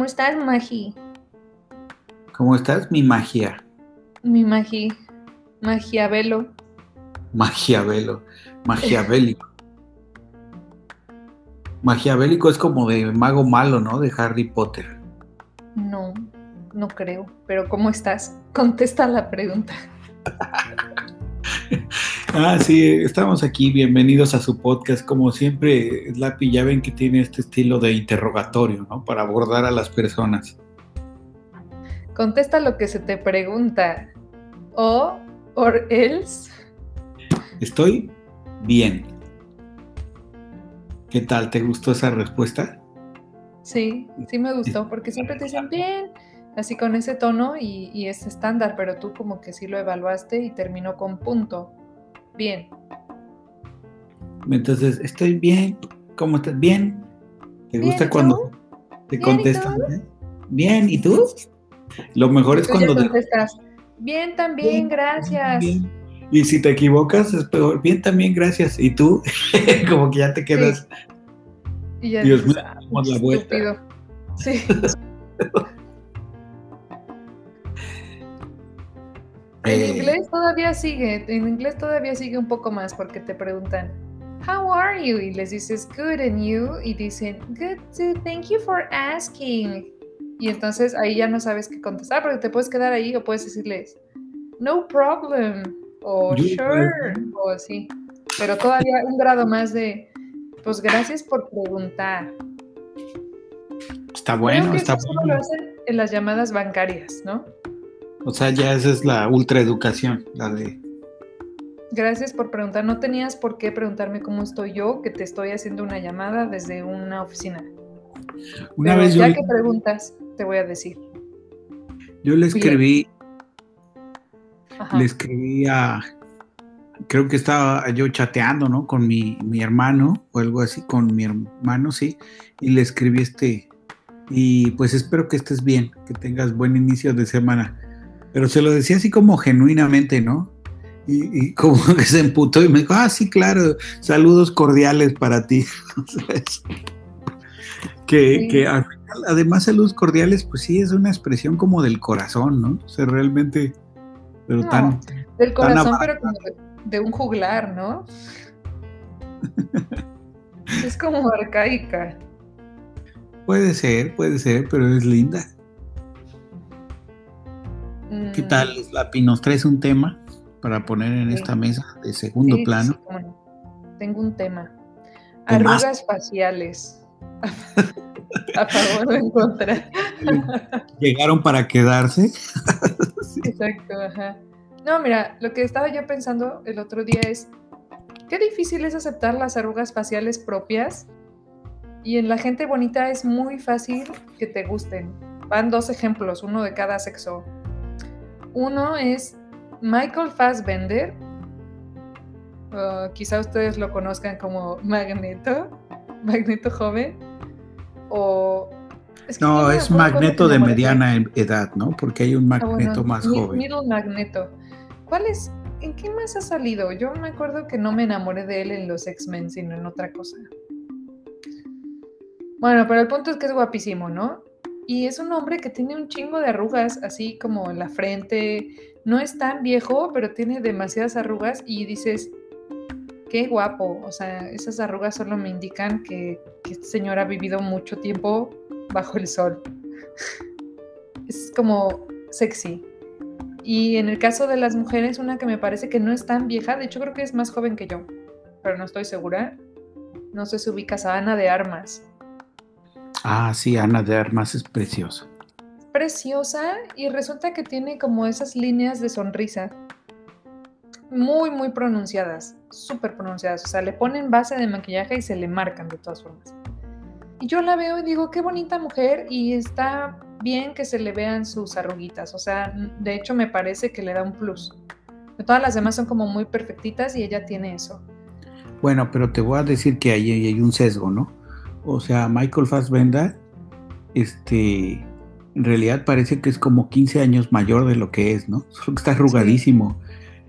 ¿Cómo estás, Magi? ¿Cómo estás, mi magia? Mi Magi. Magiabelo. Magiabelo. Magiabélico. Magiabélico es como de mago malo, ¿no? De Harry Potter. No, no creo. Pero ¿cómo estás? Contesta la pregunta. ah, sí, estamos aquí. Bienvenidos a su podcast. Como siempre, Lapi, ya ven que tiene este estilo de interrogatorio, ¿no? Para abordar a las personas. Contesta lo que se te pregunta. O, or else. Estoy bien. ¿Qué tal? ¿Te gustó esa respuesta? Sí, sí me gustó, porque siempre te dicen bien, así con ese tono y, y es estándar, pero tú como que sí lo evaluaste y terminó con punto. Bien. Entonces, estoy bien. ¿Cómo estás? Bien. ¿Te Bien, gusta ¿y cuando te Bien, ¿y contestan? eh? Bien, ¿y tú? Lo mejor es cuando te contestas. Bien, también, Bien, gracias. Bien. Y si te equivocas, es peor. Bien, también, gracias. ¿Y tú? Como que ya te quedas. Y ya Dios mío, "Ah, damos la vuelta". estúpido". Sí. En Eh, inglés todavía sigue, en inglés todavía sigue un poco más porque te preguntan, How are you? Y les dices, Good and you? Y dicen, Good too, thank you for asking. Y entonces ahí ya no sabes qué contestar porque te puedes quedar ahí o puedes decirles, No problem. O You sure. O así. Pero todavía un grado más de, pues gracias por preguntar. Está Creo bueno, que está eso solo bueno. lo hacen en las llamadas bancarias, ¿no? O sea, ya esa es la ultraeducación, la de. Gracias por preguntar. No tenías por qué preguntarme cómo estoy yo, que te estoy haciendo una llamada desde una oficina. Una Pero vez yo, ya le- que preguntas, te voy a decir. yo le escribí, le escribí a. Creo que estaba yo chateando, ¿no? Con mi, mi hermano o algo así, con mi hermano, sí. Y le escribí este. Y pues espero que estés bien, que tengas buen inicio de semana. Pero se lo decía así como genuinamente, ¿no? Y, y como que se emputó y me dijo, ah, sí, claro, saludos cordiales para ti. Que, Sí. que además saludos cordiales, pues sí, es una expresión como del corazón, ¿no? O sea, realmente, pero No, tan... Del corazón, pero como de, de un juglar, ¿no? es como arcaica. Puede ser, puede ser, pero es linda. ¿Qué Mm, tal, Slapi? ¿Nos traes un tema para poner en Sí. esta mesa de segundo sí, plano? sí. Tengo un tema. Arrugas faciales. A favor o en contra. ¿Llegaron para quedarse? Exacto, ajá. No, mira, lo que estaba yo pensando el otro día es, qué difícil es aceptar las arrugas faciales propias y en la gente bonita es muy fácil que te gusten. Van dos ejemplos, uno de cada sexo. Uno es Michael Fassbender, uh, quizá ustedes lo conozcan como Magneto, Magneto joven, o... es que No, es magneto de mediana edad, ¿no? Porque hay un Ah, bueno, magneto más mi- joven. Middle Magneto. ¿Cuál es? ¿En qué más ha salido? Yo me acuerdo que no me enamoré de él en los X-Men, sino en otra cosa. Bueno, pero el punto es que es guapísimo, ¿no? Y es un hombre que tiene un chingo de arrugas, así como en la frente. No es tan viejo, pero tiene demasiadas arrugas y dices, qué guapo. O sea, esas arrugas solo me indican que, que este señor ha vivido mucho tiempo bajo el sol. Es como sexy. Y en el caso de las mujeres, una que me parece que no es tan vieja, de hecho creo que es más joven que yo, pero no estoy segura. No sé si ubicas a Ana de Armas. Ah, sí, Ana de Armas es preciosa. Preciosa y resulta que tiene como esas líneas de sonrisa muy, muy pronunciadas, súper pronunciadas. O sea, le ponen base de maquillaje y se le marcan de todas formas. Y yo la veo y digo, qué bonita mujer y está bien que se le vean sus arruguitas. O sea, de hecho me parece que le da un plus. Todas las demás son como muy perfectitas y ella tiene eso. Bueno, pero te voy a decir que ahí hay un sesgo, ¿no? O sea, Michael Fassbender, este, en realidad parece que es como 15 años mayor de lo que es, ¿no? Solo que está arrugadísimo.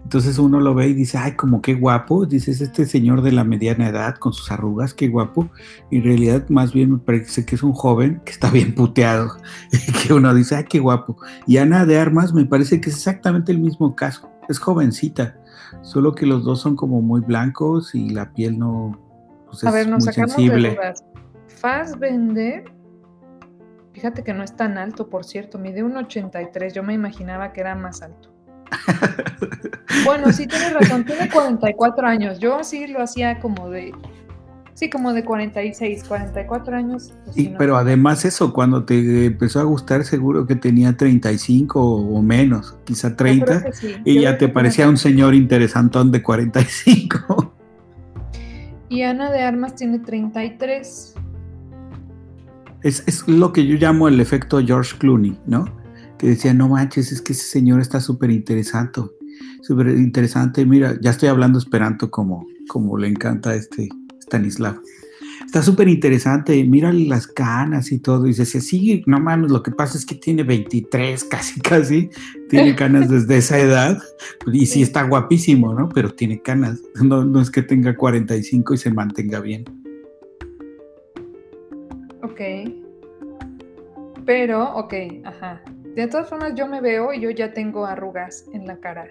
Entonces uno lo ve y dice, ay, como qué guapo. Dices, este señor de la mediana edad con sus arrugas, qué guapo. Y en realidad, más bien me parece que es un joven que está bien puteado. Y que uno dice, ay, qué guapo. Y Ana de Armas me parece que es exactamente el mismo caso. Es jovencita. Solo que los dos son como muy blancos y la piel no. Pues, A ver, nos sacamos sensible. de dudas. Fassbender. Fíjate que no es tan alto, por cierto. Mide un 83. Yo me imaginaba que era más alto. Bueno, sí tienes razón, tiene 44 años. Yo sí lo hacía como de Sí, como de 46, 44 años. Pues sí, pero además eso, cuando te empezó a gustar, seguro que tenía 35 o menos, quizá 30, y ya te parecía un señor interesantón de 45. Y Ana de Armas tiene 33. Es, es lo que yo llamo el efecto George Clooney, ¿no? Que decía, no manches, es que ese señor está súper interesante súper interesante. Mira, ya estoy hablando esperanto como, como le encanta a este Stanislav. Está súper interesante, mira las canas y todo. Y dice, sí, no mames, lo que pasa es que tiene 23, casi, casi. Tiene canas desde esa edad. Y sí está guapísimo, ¿no? Pero tiene canas. No, no es que tenga 45 y se mantenga bien. Ok. Pero, ok, ajá. De todas formas, yo me veo y yo ya tengo arrugas en la cara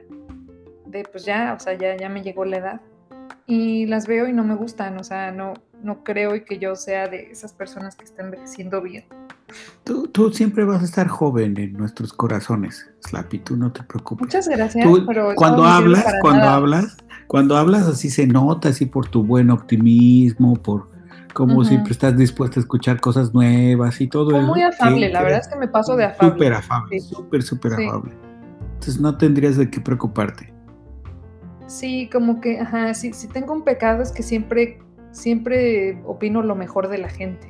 de pues ya, o sea, ya, ya me llegó la edad. Y las veo y no me gustan, o sea, no, no creo y que yo sea de esas personas que están envejeciendo bien. Tú, tú, siempre vas a estar joven en nuestros corazones, Slappy, tú no te preocupes. Muchas gracias, pero cuando hablas, cuando hablas, cuando hablas así se nota, así por tu buen optimismo, por cómo siempre estás dispuesta a escuchar cosas nuevas y todo eso. Muy afable, la verdad es que me paso de afable. Súper afable, súper, súper afable. Entonces no tendrías de qué preocuparte. Sí, como que, ajá, si, si tengo un pecado es que siempre, siempre opino lo mejor de la gente.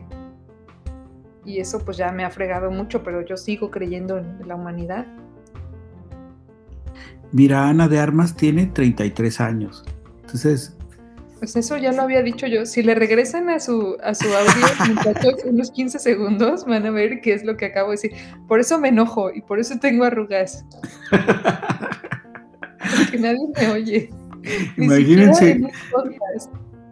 Y eso pues ya me ha fregado mucho, pero yo sigo creyendo en la humanidad. Mira, Ana de Armas tiene 33 años. Entonces... Pues eso ya lo había dicho yo. Si le regresan a su, a su audio, muchachos, unos 15 segundos, van a ver qué es lo que acabo de decir. Por eso me enojo y por eso tengo arrugas. que nadie me oye. Imagínense.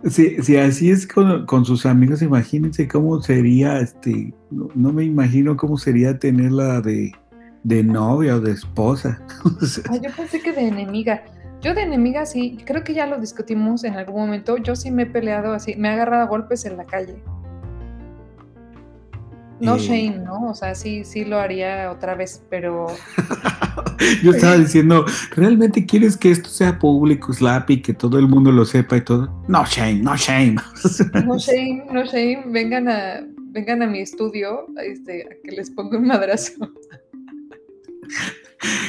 Si, así es con, sus amigos, imagínense cómo sería, este, no, me imagino cómo sería tenerla de, de novia o de esposa. yo pensé que de enemiga. Yo de enemiga sí, creo que ya lo discutimos en algún momento. Yo sí me he peleado así, me he agarrado a golpes en la calle. No eh, shame, ¿no? O sea, sí, sí lo haría otra vez, pero. Yo estaba diciendo, ¿realmente quieres que esto sea público, Slappy, que todo el mundo lo sepa y todo? No shame, no shame. no shame, no shame. Vengan a, vengan a mi estudio este, a que les ponga un madrazo.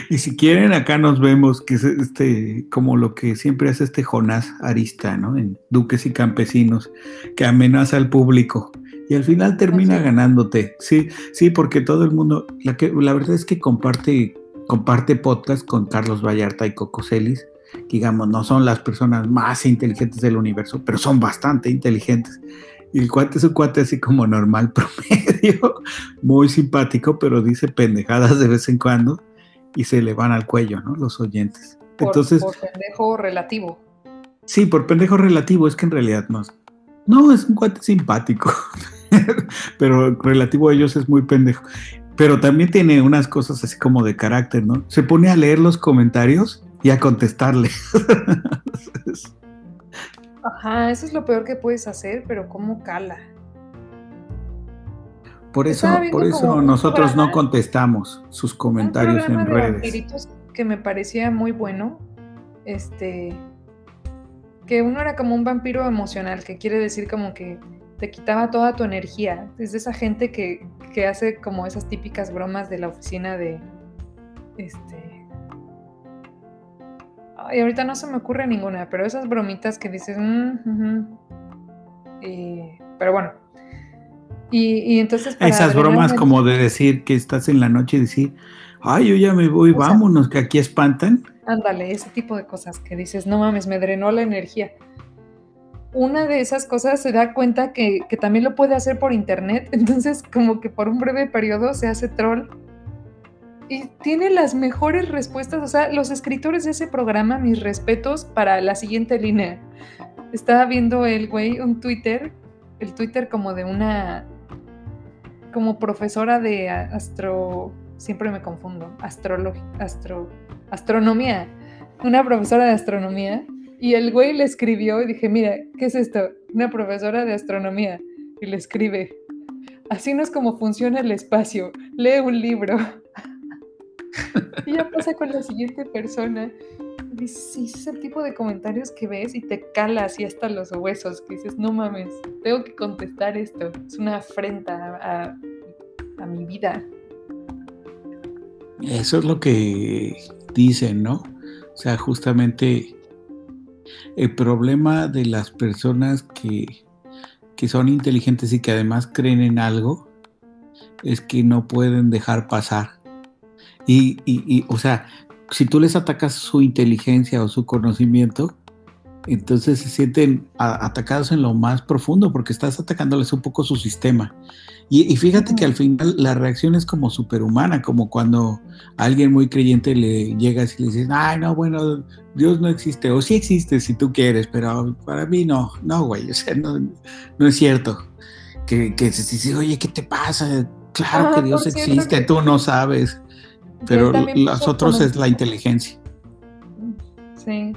Y si quieren, acá nos vemos, que es este, como lo que siempre hace este Jonás Arista, ¿no? En Duques y Campesinos, que amenaza al público y al final termina ganándote. Sí, sí, porque todo el mundo, la, que, la verdad es que comparte, comparte podcast con Carlos Vallarta y Coco Celis, digamos, no son las personas más inteligentes del universo, pero son bastante inteligentes. Y el cuate es un cuate así como normal, promedio, muy simpático, pero dice pendejadas de vez en cuando y se le van al cuello, ¿no? Los oyentes. Entonces, por pendejo relativo. Sí, por pendejo relativo, es que en realidad no. No, es un cuate simpático. pero relativo a ellos es muy pendejo. Pero también tiene unas cosas así como de carácter, ¿no? Se pone a leer los comentarios y a contestarle. Ajá, eso es lo peor que puedes hacer, pero ¿cómo cala? Por eso, por eso nosotros no contestamos sus comentarios en redes. Que me parecía muy bueno. Este. Que uno era como un vampiro emocional, que quiere decir como que te quitaba toda tu energía. Es de esa gente que, hace como esas típicas bromas de la oficina de. Este. Ay, ahorita no se me ocurre ninguna, pero esas bromitas que dices. Mm, pero bueno. Y, entonces. esas bromas como de decir que estás en la noche y decir. Ay, yo ya me voy, vámonos, que aquí espantan. Ándale, ese tipo de cosas que dices, no mames, me drenó la energía una de esas cosas se da cuenta que, también lo puede hacer por internet, entonces como que por un breve periodo se hace troll y tiene las mejores respuestas. O sea, los escritores de ese programa, mis respetos para la siguiente línea. Estaba viendo el güey un Twitter, el Twitter como de una, como profesora de astro, siempre me confundo, astro, astronomía, una profesora de astronomía. Y el güey le escribió y dije, mira, ¿qué es esto? Una profesora de astronomía. Y le escribe, así no es como funciona el espacio, lee un libro. y ya pasa con la siguiente persona. Es el tipo de comentarios que ves y te cala así hasta los huesos, que dices, no mames, tengo que contestar esto. Es una afrenta a, a mi vida. Eso es lo que dicen, ¿no? O sea, justamente el problema de las personas que, que son inteligentes y que además creen en algo es que no pueden dejar pasar y, o sea, si tú les atacas su inteligencia o su conocimiento, entonces se sienten atacados en lo más profundo porque estás atacándoles un poco su sistema. Y, fíjate que al final la reacción es como superhumana, como cuando a alguien muy creyente le llegas y le dices, ay, no, bueno, Dios no existe, o sí existe si tú quieres, pero para mí no, no, güey, o sea, no, no es cierto. Que, que se dice, oye, ¿qué te pasa? Claro que Dios existe, tú no sabes. Pero las otros es la inteligencia. Sí.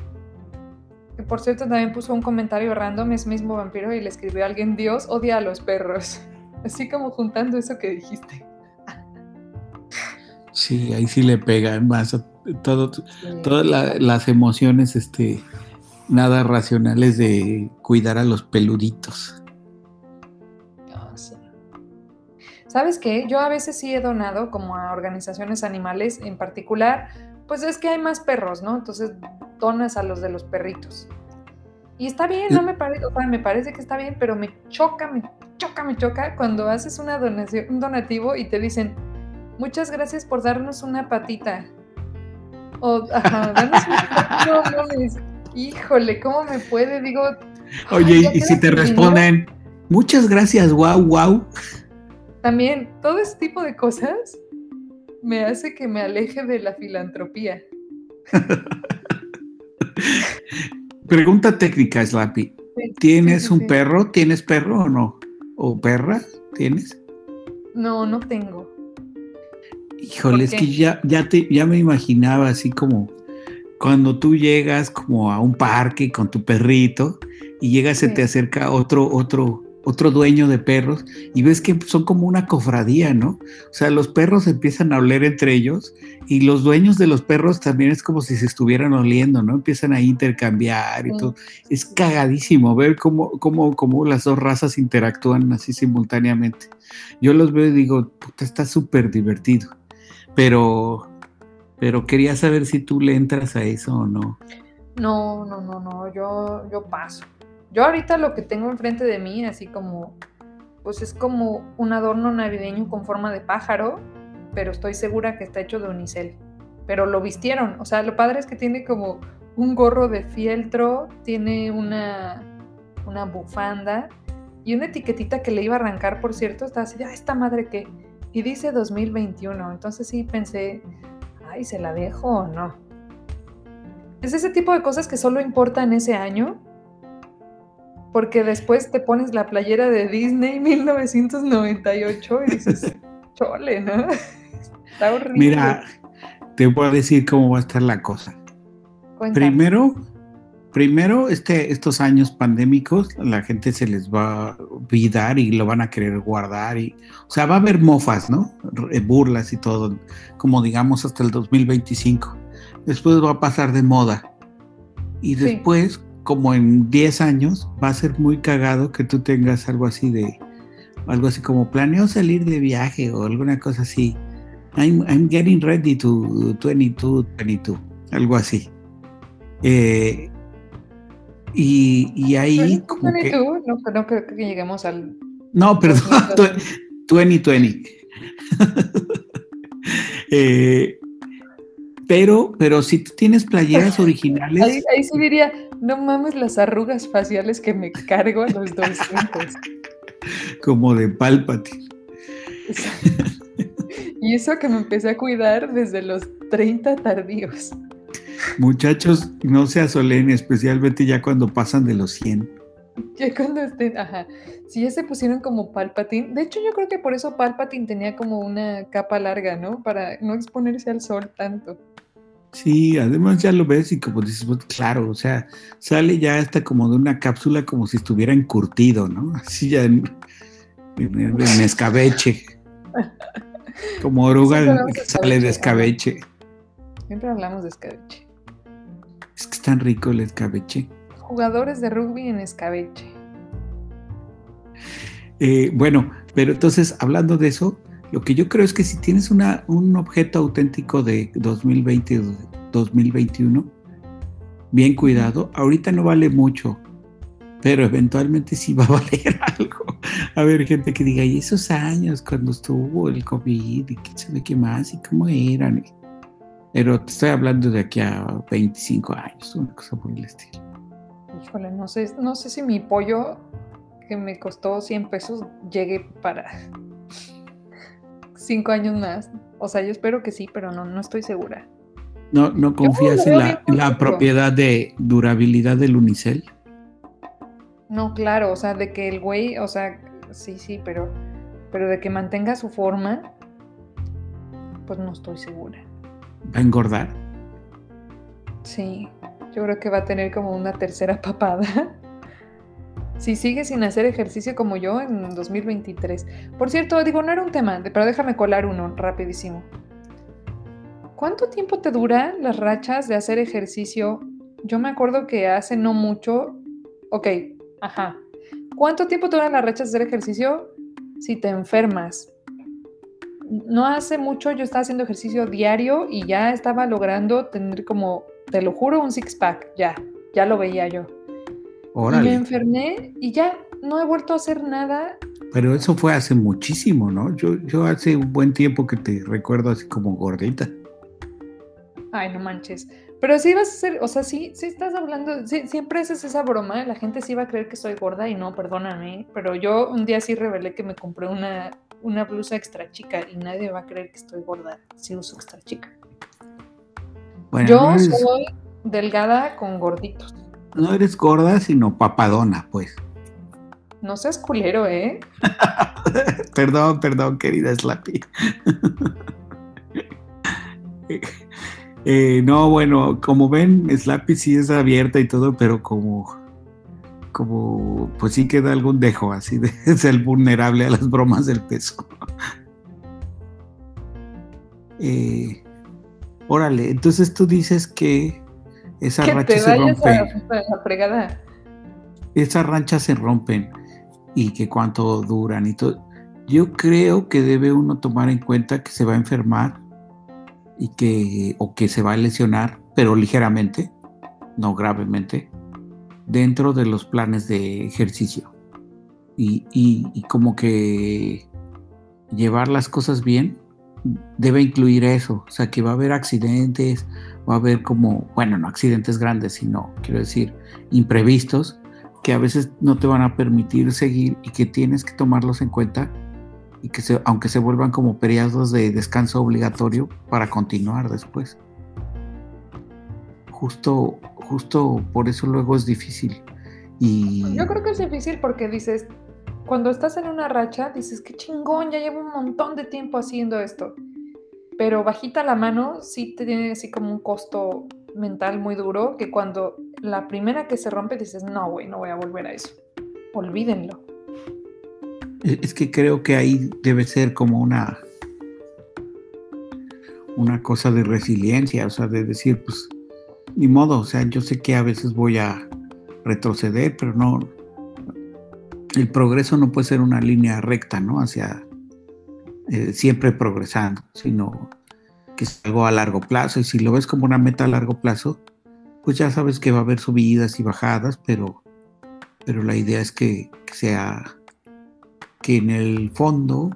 Que por cierto también puso un comentario random, es mismo vampiro, y le escribió a alguien, Dios odia a los perros. Así como juntando eso que dijiste. Sí, ahí sí le pega más todo, todas las emociones este, nada racionales de cuidar a los peluditos. ¿Sabes qué? Yo a veces sí he donado como a organizaciones animales en particular, pues es que hay más perros, ¿no? Entonces donas a los de los perritos. Y está bien, no me parece, o sea, me parece que está bien, pero me choca, me choca, me choca cuando haces una donación, un donativo y te dicen, muchas gracias por darnos una patita. O, ajá, danos una Híjole, ¿cómo me puede? Digo. Oye, y si te responden, muchas gracias, wow, wow. También todo ese tipo de cosas me hace que me aleje de la filantropía. Pregunta técnica, Slappy. ¿Tienes un perro? ¿Tienes perro o no? ¿O perra? ¿Tienes? No, no tengo. Híjole, es que ya, ya, te, ya me imaginaba así como cuando tú llegas como a un parque con tu perrito y llega, se te acerca otro, otro, otro dueño de perros y ves que son como una cofradía, ¿no? O sea, los perros empiezan a oler entre ellos y los dueños de los perros también es como si se estuvieran oliendo, ¿no? Empiezan a intercambiar y todo. Es cagadísimo ver cómo, cómo, cómo las dos razas interactúan así simultáneamente. Yo los veo y digo, puta, está súper divertido. Pero, pero quería saber si tú le entras a eso o no. No, no, no, no, yo, yo paso. Yo ahorita lo que tengo enfrente de mí, así como, pues es como un adorno navideño con forma de pájaro, pero estoy segura que está hecho de unicel. Pero lo vistieron, o sea, lo padre es que tiene como un gorro de fieltro, tiene una, una bufanda y una etiquetita que le iba a arrancar, por cierto, está así, ah, esta madre que... Y dice 2021, entonces sí pensé, ay, ¿se la dejo o no? Es ese tipo de cosas que solo importa en ese año porque después te pones la playera de Disney 1998 y dices, chole, ¿no? Está horrible. Mira, te voy a decir cómo va a estar la cosa. Primero, primero este, estos años pandémicos, la gente se les va a olvidar y lo van a querer guardar. Y, o sea, va a haber mofas, ¿no? Burlas y todo, como digamos hasta el 2025. Después va a pasar de moda. Y después, como en 10 años va a ser muy cagado que tú tengas algo así de, algo así como planeo salir de viaje o alguna cosa así. I'm, getting ready to 22, 22, algo así. Eh, y, y, ahí como que... No, no creo que lleguemos al... No, perdón, 2020. eh, pero, pero si tú tienes playeras originales. Ahí, ahí, sí diría, no mames las arrugas faciales que me cargo a los 200. Como de Palpatine. Y eso que me empecé a cuidar desde los 30 tardíos. Muchachos, no se asolen, especialmente ya cuando pasan de los 100. Ya cuando estén, ajá. Si ya se pusieron como Palpatine. De hecho, yo creo que por eso Palpatine tenía como una capa larga, ¿no? Para no exponerse al sol tanto. Sí, además ya lo ves y como dices, pues, claro, o sea, sale ya hasta como de una cápsula como si estuviera encurtido, ¿no? Así ya en, en, escabeche. Como oruga sale de escabeche. Siempre hablamos de escabeche. Es que es tan rico el escabeche. Jugadores de rugby en escabeche. Eh, bueno, pero entonces, hablando de eso, lo que yo creo es que si tienes una, un objeto auténtico de 2020 2021, bien cuidado, ahorita no vale mucho, pero eventualmente sí va a valer algo. A ver, gente que diga, ¿y esos años cuando estuvo el COVID y quién sabe qué más y cómo eran? Pero te estoy hablando de aquí a 25 años, una cosa por el estilo. Híjole, no sé, no sé si mi pollo que me costó 100 pesos llegue para cinco años más. O sea, yo espero que sí, pero no, no estoy segura. ¿No, no confías en la, propiedad de durabilidad del unicel? No, claro, o sea, de que el güey, o sea, sí, sí, pero, pero de que mantenga su forma, pues no estoy segura. ¿Va a engordar? Sí, yo creo que va a tener como una tercera papada. Si sigue sin hacer ejercicio como yo en 2023. Por cierto, digo, no era un tema, pero déjame colar uno rapidísimo. ¿Cuánto tiempo te duran las rachas de hacer ejercicio? Yo me acuerdo que hace no mucho, ok, ajá. ¿Cuánto tiempo te duran las rachas de hacer ejercicio si te enfermas? No hace mucho yo estaba haciendo ejercicio diario y ya estaba logrando tener como, te lo juro, un six pack, ya, ya lo veía yo. Y me enfermé y ya no he vuelto a hacer nada. Pero eso fue hace muchísimo, ¿no? Yo, yo hace un buen tiempo que te recuerdo así como gordita. Ay, no manches. Pero sí vas a ser, o sea, sí, sí estás hablando, siempre haces esa broma, la gente sí va a creer que soy gorda y no, perdóname, pero yo un día sí revelé que me compré una, una blusa extra chica y nadie va a creer que estoy gorda si uso extra chica. yo soy delgada con gorditos no eres gorda, sino papadona, pues. No seas culero, ¿eh? perdón, perdón, querida Slappy. Eh, no, bueno, como ven, Slappy sí es abierta y todo, pero como, como, pues sí queda algún dejo, así de ser vulnerable a las bromas del peso. Eh, órale, entonces tú dices que esas rachas se rompen. Esas ranchas se rompen y que cuánto duran y todo. Yo creo que debe uno tomar en cuenta que se va a enfermar y que o que se va a lesionar, pero ligeramente, no gravemente, dentro de los planes de ejercicio. Y, y como que llevar las cosas bien debe incluir eso, o sea, que va a haber accidentes, va a haber como, bueno, no accidentes grandes, sino, quiero decir, imprevistos, que a veces no te van a permitir seguir y que tienes que tomarlos en cuenta y que aunque se vuelvan como periodos de descanso obligatorio para continuar después. Justo, justo por eso luego es difícil. Y... Yo creo que es difícil porque dices, cuando estás en una racha, dices, qué chingón, ya llevo un montón de tiempo haciendo esto. Pero bajita la mano sí te tiene así como un costo mental muy duro que cuando la primera que se rompe dices, no, güey, no voy a volver a eso. Olvídenlo. E, es que creo que ahí debe ser como una una cosa de resiliencia, o sea, de decir, pues, ni modo, o sea, yo sé que a veces voy a retroceder, pero no, el progreso no puede ser una línea recta, ¿no? Hacia eh, siempre progresando, sino que es algo a largo plazo. Y si lo ves como una meta a largo plazo, pues ya sabes que va a haber subidas y bajadas, pero, pero la idea es que, sea que en el fondo,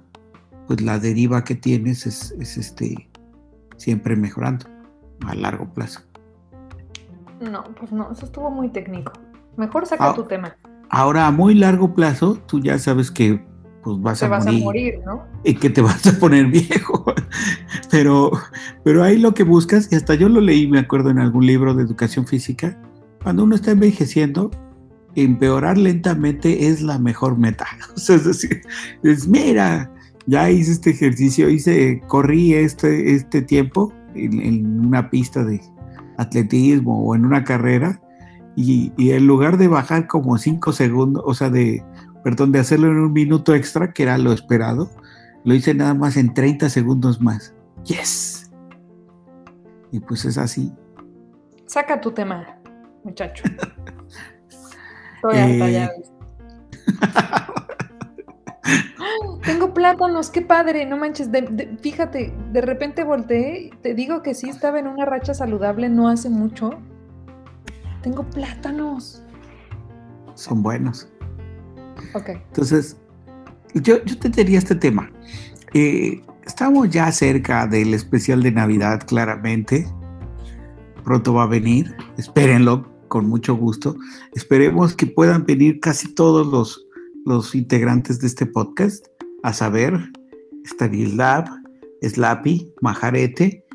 pues la deriva que tienes es, este siempre mejorando a largo plazo. No, pues no, eso estuvo muy técnico. Mejor saca ah, tu tema. Ahora, a muy largo plazo, tú ya sabes que pues vas, Te a, vas morir, a morir, ¿no? y que te vas a poner viejo. pero, pero ahí lo que buscas, y hasta yo lo leí, me acuerdo, en algún libro de educación física, cuando uno está envejeciendo, empeorar lentamente es la mejor meta. O sea, es decir, es, mira, ya hice este ejercicio, hice, corrí este, este tiempo en, en una pista de atletismo o en una carrera, y, y en lugar de bajar como cinco segundos, o sea, de, perdón, de hacerlo en un minuto extra, que era lo esperado, lo hice nada más en 30 segundos más. ¡Yes! Y pues es así. Saca tu tema, muchacho. Estoy harta Eh. ya. Tengo plátanos, qué padre, no manches. de- de- fíjate, de repente volteé, te digo que sí estaba en una racha saludable no hace mucho. Tengo plátanos. Son buenos. Ok. Entonces, yo, yo te diría este tema. Eh, estamos ya cerca del especial de Navidad, claramente. Pronto va a venir. Espérenlo con mucho gusto. Esperemos que puedan venir casi todos los, los integrantes de este podcast, a saber, Stanislav, Slappy, Majarete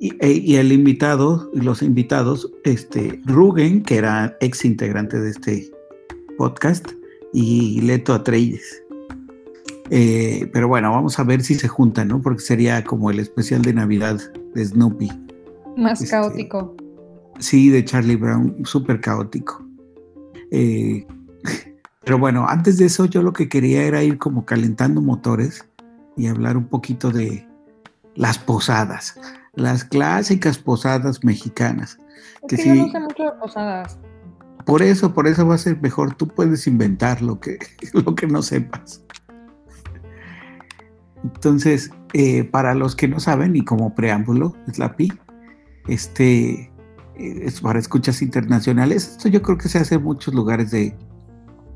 y, e- y el invitado, los invitados, este, Rugen, que era ex integrante de este podcast, y Leto Atreides. Eh, pero bueno, vamos a ver si se juntan, ¿no? Porque sería como el especial de Navidad de Snoopy. Más Este, caótico. Sí, de Charlie Brown, súper caótico. Eh, pero bueno, antes de eso yo lo que quería era ir como calentando motores y hablar un poquito de las posadas, las clásicas posadas mexicanas. que Es yo no sé mucho de posadas. Por eso, por eso va a ser mejor. Tú puedes inventar lo que, lo que no sepas. Entonces, eh, para los que no saben, y como preámbulo, Slappy, este eh, es para escuchas internacionales. Esto yo creo que se hace en muchos lugares de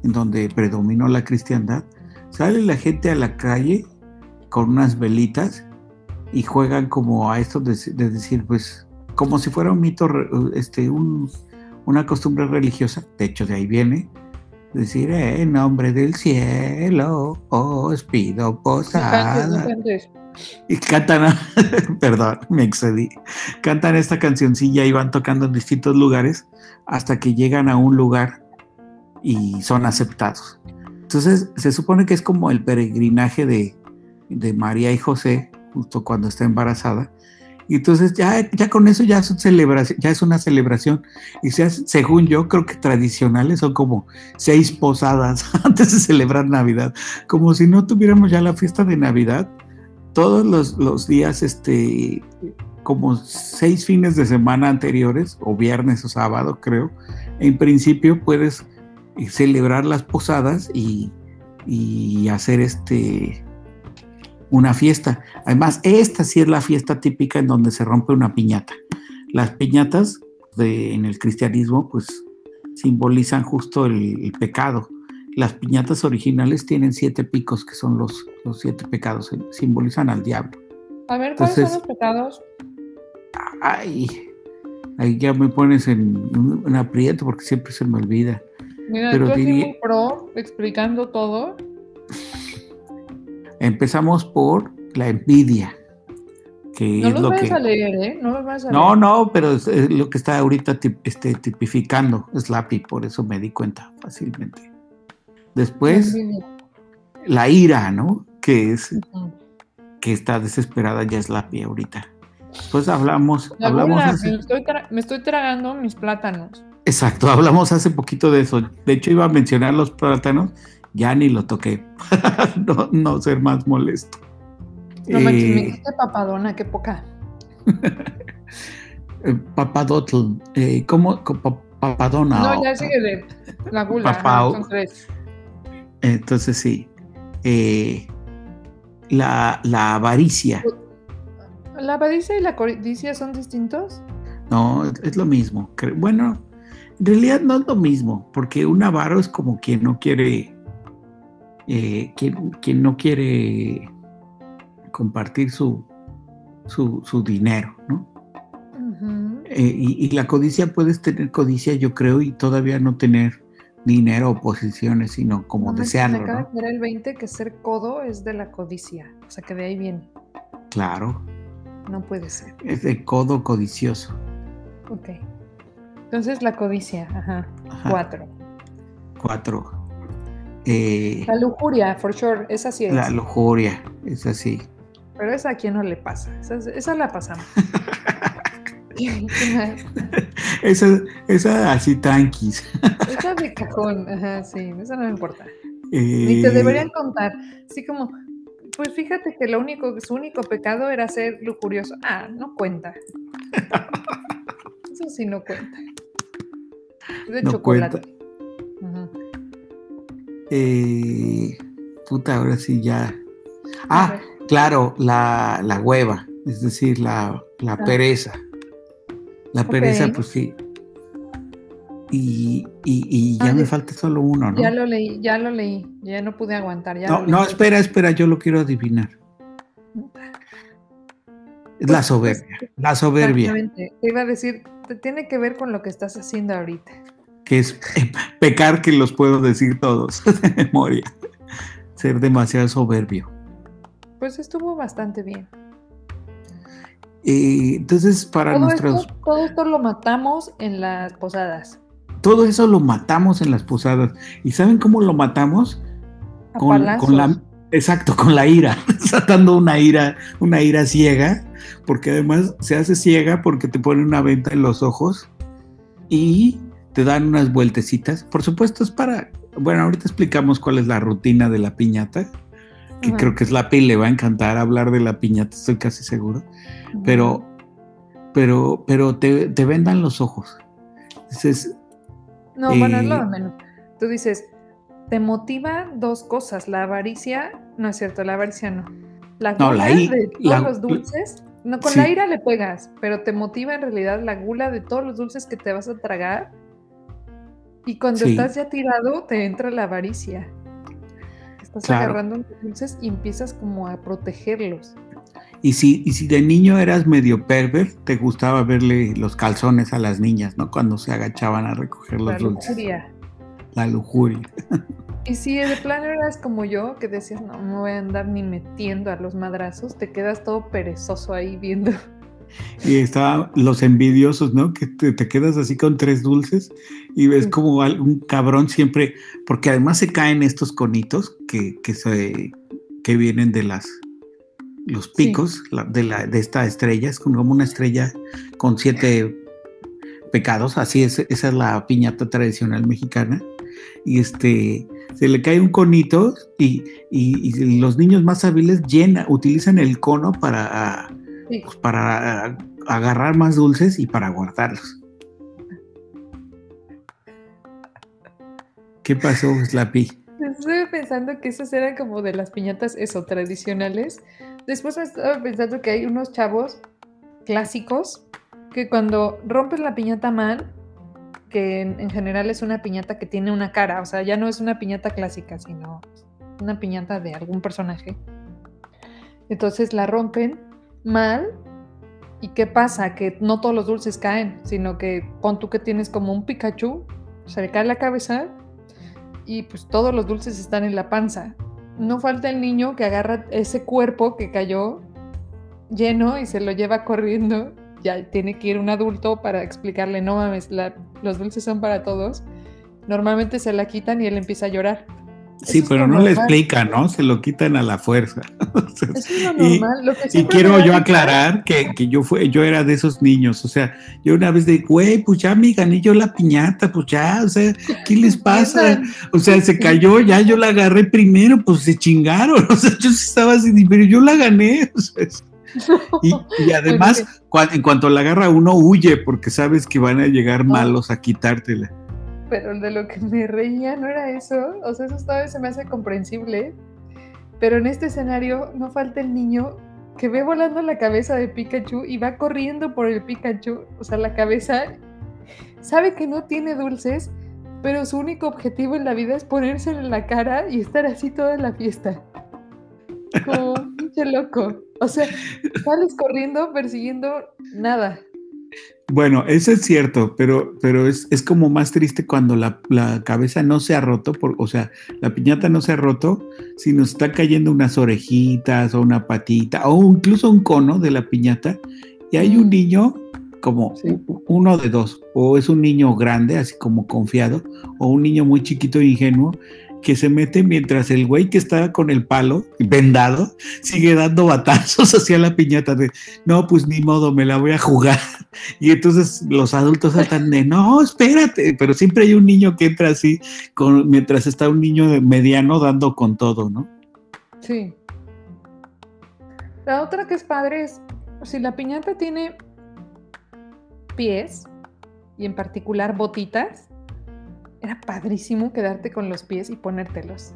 en donde predominó la cristiandad. Sale la gente a la calle con unas velitas y juegan como a esto de, de decir, pues, como si fuera un mito, este, un, una costumbre religiosa, de hecho de ahí viene, decir, en nombre del cielo os pido cantes, no posada. Y cantan, perdón, me excedí, cantan esta cancioncilla y van tocando en distintos lugares hasta que llegan a un lugar y son aceptados. Entonces se supone que es como el peregrinaje de, de María y José, justo cuando está embarazada. Y entonces ya, ya con eso ya es, celebración, ya es una celebración. Y según yo, creo que tradicionales son como seis posadas antes de celebrar Navidad. Como si no tuviéramos ya la fiesta de Navidad. Todos los, los días, este, como seis fines de semana anteriores, o viernes o sábado, creo, en principio puedes eh, celebrar las posadas y, y hacer este una fiesta. Además, esta sí es la fiesta típica en donde se rompe una piñata. Las piñatas de, en el cristianismo, pues, simbolizan justo el, el pecado. Las piñatas originales tienen siete picos, que son los, los siete pecados, eh, simbolizan al diablo. A ver, ¿cuáles son los pecados? Ay, ahí ya me pones en un, aprieto porque siempre se me olvida. Mira, pero así diría- pro, explicando todo. Empezamos por la envidia, que No es lo vayas que... a leer, ¿eh? No los vayas a No, leer. no, pero es, es lo que está ahorita tip- este, tipificando Slappy, por eso me di cuenta fácilmente. Después, la ira, ¿no? Que es que está desesperada ya Slappy ahorita. Después hablamos, La hablamos gula, hace- me, estoy me estoy tragando mis plátanos. exacto, hablamos hace poquito de eso. De hecho, iba a mencionar los plátanos, ya ni lo toqué, no, no ser más molesto. No manches, me Eh, dijiste papadona, qué poca. eh, Papadotl, eh, ¿cómo? Papadona. No, ya sigue de la gula. son tres. Entonces sí. Eh, la, la avaricia, ¿La avaricia y la codicia son distintos? no, es, lo mismo. Bueno, en realidad no es lo mismo, porque un avaro es como quien no quiere, eh, quien, quien no quiere compartir su, su, su dinero, ¿no? Eh, y, y la codicia, puedes tener codicia, yo creo, y todavía no tener dinero o posiciones, sino como No, desearlo. Me acaba ¿no? de el 20 que ser codo es de la codicia. O sea, que de ahí viene. Claro, No puede ser. es de codo codicioso. Ok. Entonces la codicia, ajá. Ajá. Cuatro. Cuatro. Eh, La lujuria, for sure, esa sí es. la lujuria, es así. Pero esa a quién no le pasa. Esa, esa la pasamos. Esa, esa así tranquis. esa de cajón, ajá, sí, esa no me importa. Eh, Ni te deberían contar. Así como, pues fíjate que lo único, su único pecado era ser lujurioso. Ah, no cuenta. Eso sí no cuenta. De No chocolate. Ujú. Eh, puta, ahora sí ya. Ah, claro, la, la hueva, es decir, la, la Ah. pereza. La pereza, pues sí. Y, y, y ya Ah, me falta solo uno, ¿no? Ya lo leí, ya lo leí. Ya no pude aguantar. Ya no, no, espera, espera, yo lo quiero adivinar. Es Pues- la pues, soberbia, la soberbia, Exactamente. Te iba a decir, te tiene que ver con lo que estás haciendo ahorita. Que es eh, pecar que los puedo decir todos de memoria. Ser demasiado soberbio. Pues estuvo bastante bien. Eh, entonces, para Todo nuestros... esto, todo esto lo matamos en las posadas. Todo eso lo matamos en las posadas. ¿Y saben cómo lo matamos? A Con, con la... Exacto, con la ira. Tratando una ira, una ira ciega, porque además se hace ciega porque te ponen una venta en los ojos y te dan unas vueltecitas. Por supuesto, es para. Bueno, ahorita explicamos cuál es la rutina de la piñata, que creo que es la pi, le va a encantar hablar de la piñata, estoy casi seguro. Pero, pero, pero te, te vendan los ojos. Entonces, No, bueno, es eh, lo de menos. Tú dices, te motiva dos cosas. La avaricia, no es cierto, la avaricia no. La No, gula la i- de todos la- los dulces. No, con Sí. la ira le pegas, pero te motiva en realidad la gula de todos los dulces que te vas a tragar. Y cuando Sí. estás ya tirado, te entra la avaricia. Estás Claro. agarrando los dulces y empiezas como a protegerlos. Y si, y si de niño eras medio pervert, te gustaba verle los calzones a las niñas, ¿no? Cuando se agachaban a recoger los La dulces. lujuria. La lujuria. Y si de plano eras como yo, que decías, no, no voy a andar ni metiendo a los madrazos, te quedas todo perezoso ahí viendo. Y estaban los envidiosos, ¿no? Que te, te quedas así con tres dulces y ves Sí. como algún cabrón siempre, porque además se caen estos conitos que, que, se, que vienen de las los Sí. picos la- de, la, de esta estrella, es como una estrella con siete pecados, así es, esa es la piñata tradicional mexicana. Y este se le cae un conito y, y- y los niños más hábiles llena, utilizan el cono para Sí. pues, para agarrar más dulces y para guardarlos. ¿Qué pasó, Slappy? Estuve pensando que esas eran como de las piñatas eso, tradicionales. Después me estaba pensando que hay unos chavos clásicos que cuando rompes la piñata mal, que en, en general es una piñata que tiene una cara, o sea, ya no es una piñata clásica, sino una piñata de algún personaje. Entonces la rompen mal. ¿Y qué pasa? Que no todos los dulces caen, sino que pon tú que tienes como un Pikachu, se le cae la cabeza y pues todos los dulces están en la panza. No falta el niño que agarra ese cuerpo que cayó lleno y se lo lleva corriendo. Ya tiene que ir un adulto para explicarle, no mames, la- los dulces son para todos. Normalmente se la quitan y él empieza a llorar. Sí, Eso pero no le normal. explica, ¿no? Se lo quitan a la fuerza. Eso es lo Y- normal. Lo que y quiero yo aclarar que, que yo fue, yo era de esos niños, o sea, yo una vez de, güey, pues ya me gané yo la piñata, pues ya, o sea, ¿qué les pasa? O sea, se cayó, ya yo la agarré primero, pues se chingaron, o sea, yo estaba así, pero yo la gané, o sea, y, y además, en cuanto la agarra uno, huye, porque sabes que van a llegar malos a quitártela. Pero de lo que me reía no era eso. O sea, eso todavía se me hace comprensible. Pero en este escenario no falta el niño que ve volando la cabeza de Pikachu y va corriendo por el Pikachu. O sea, la cabeza sabe que no tiene dulces, pero su único objetivo en la vida es ponérselo en la cara y estar así toda la fiesta. Como un pinche loco. O sea, sales corriendo persiguiendo nada. Bueno, eso es cierto, pero, pero es, es como más triste cuando la, la, cabeza no se ha roto, por, o sea, la piñata no se ha roto, sino está cayendo unas orejitas o una patita o incluso un cono de la piñata y hay un niño como sí. uno de dos, o es un niño grande, así como confiado, o un niño muy chiquito e ingenuo que se mete mientras el güey que está con el palo vendado sigue dando batazos hacia la piñata de no, pues ni modo, me la voy a jugar. Y entonces los adultos saltan de no, espérate, pero siempre hay un niño que entra así con, mientras está un niño mediano dando con todo, ¿no? Sí. La otra que es padre es si la piñata tiene pies y en particular botitas, era padrísimo quedarte con los pies y ponértelos.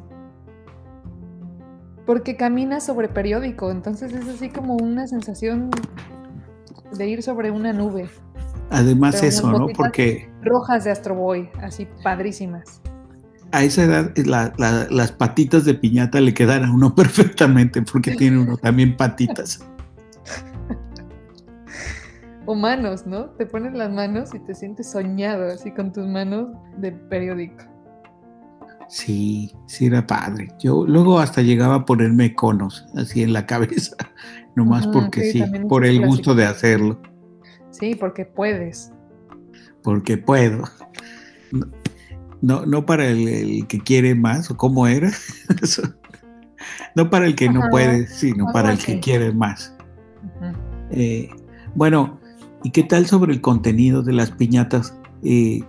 Porque camina sobre periódico, entonces es así como una sensación de ir sobre una nube. Además Pero eso, ¿no? Porque... Rojas de Astro Boy, así padrísimas. A esa edad la, la, las patitas de piñata le quedan a uno perfectamente porque tiene uno también patitas. O manos, ¿no? Te pones las manos y te sientes soñado así con tus manos de periódico. Sí, sí era padre. Yo luego hasta llegaba a ponerme conos así en la cabeza, nomás -huh, porque sí, sí por el clásico. gusto de hacerlo. Sí, porque puedes. Porque puedo. No, no para el, el que quiere más, o cómo era. no para el que Ajá. no puede, sino para el que quiere más. Eh, bueno, ¿Y qué tal sobre el contenido de las piñatas? Eh,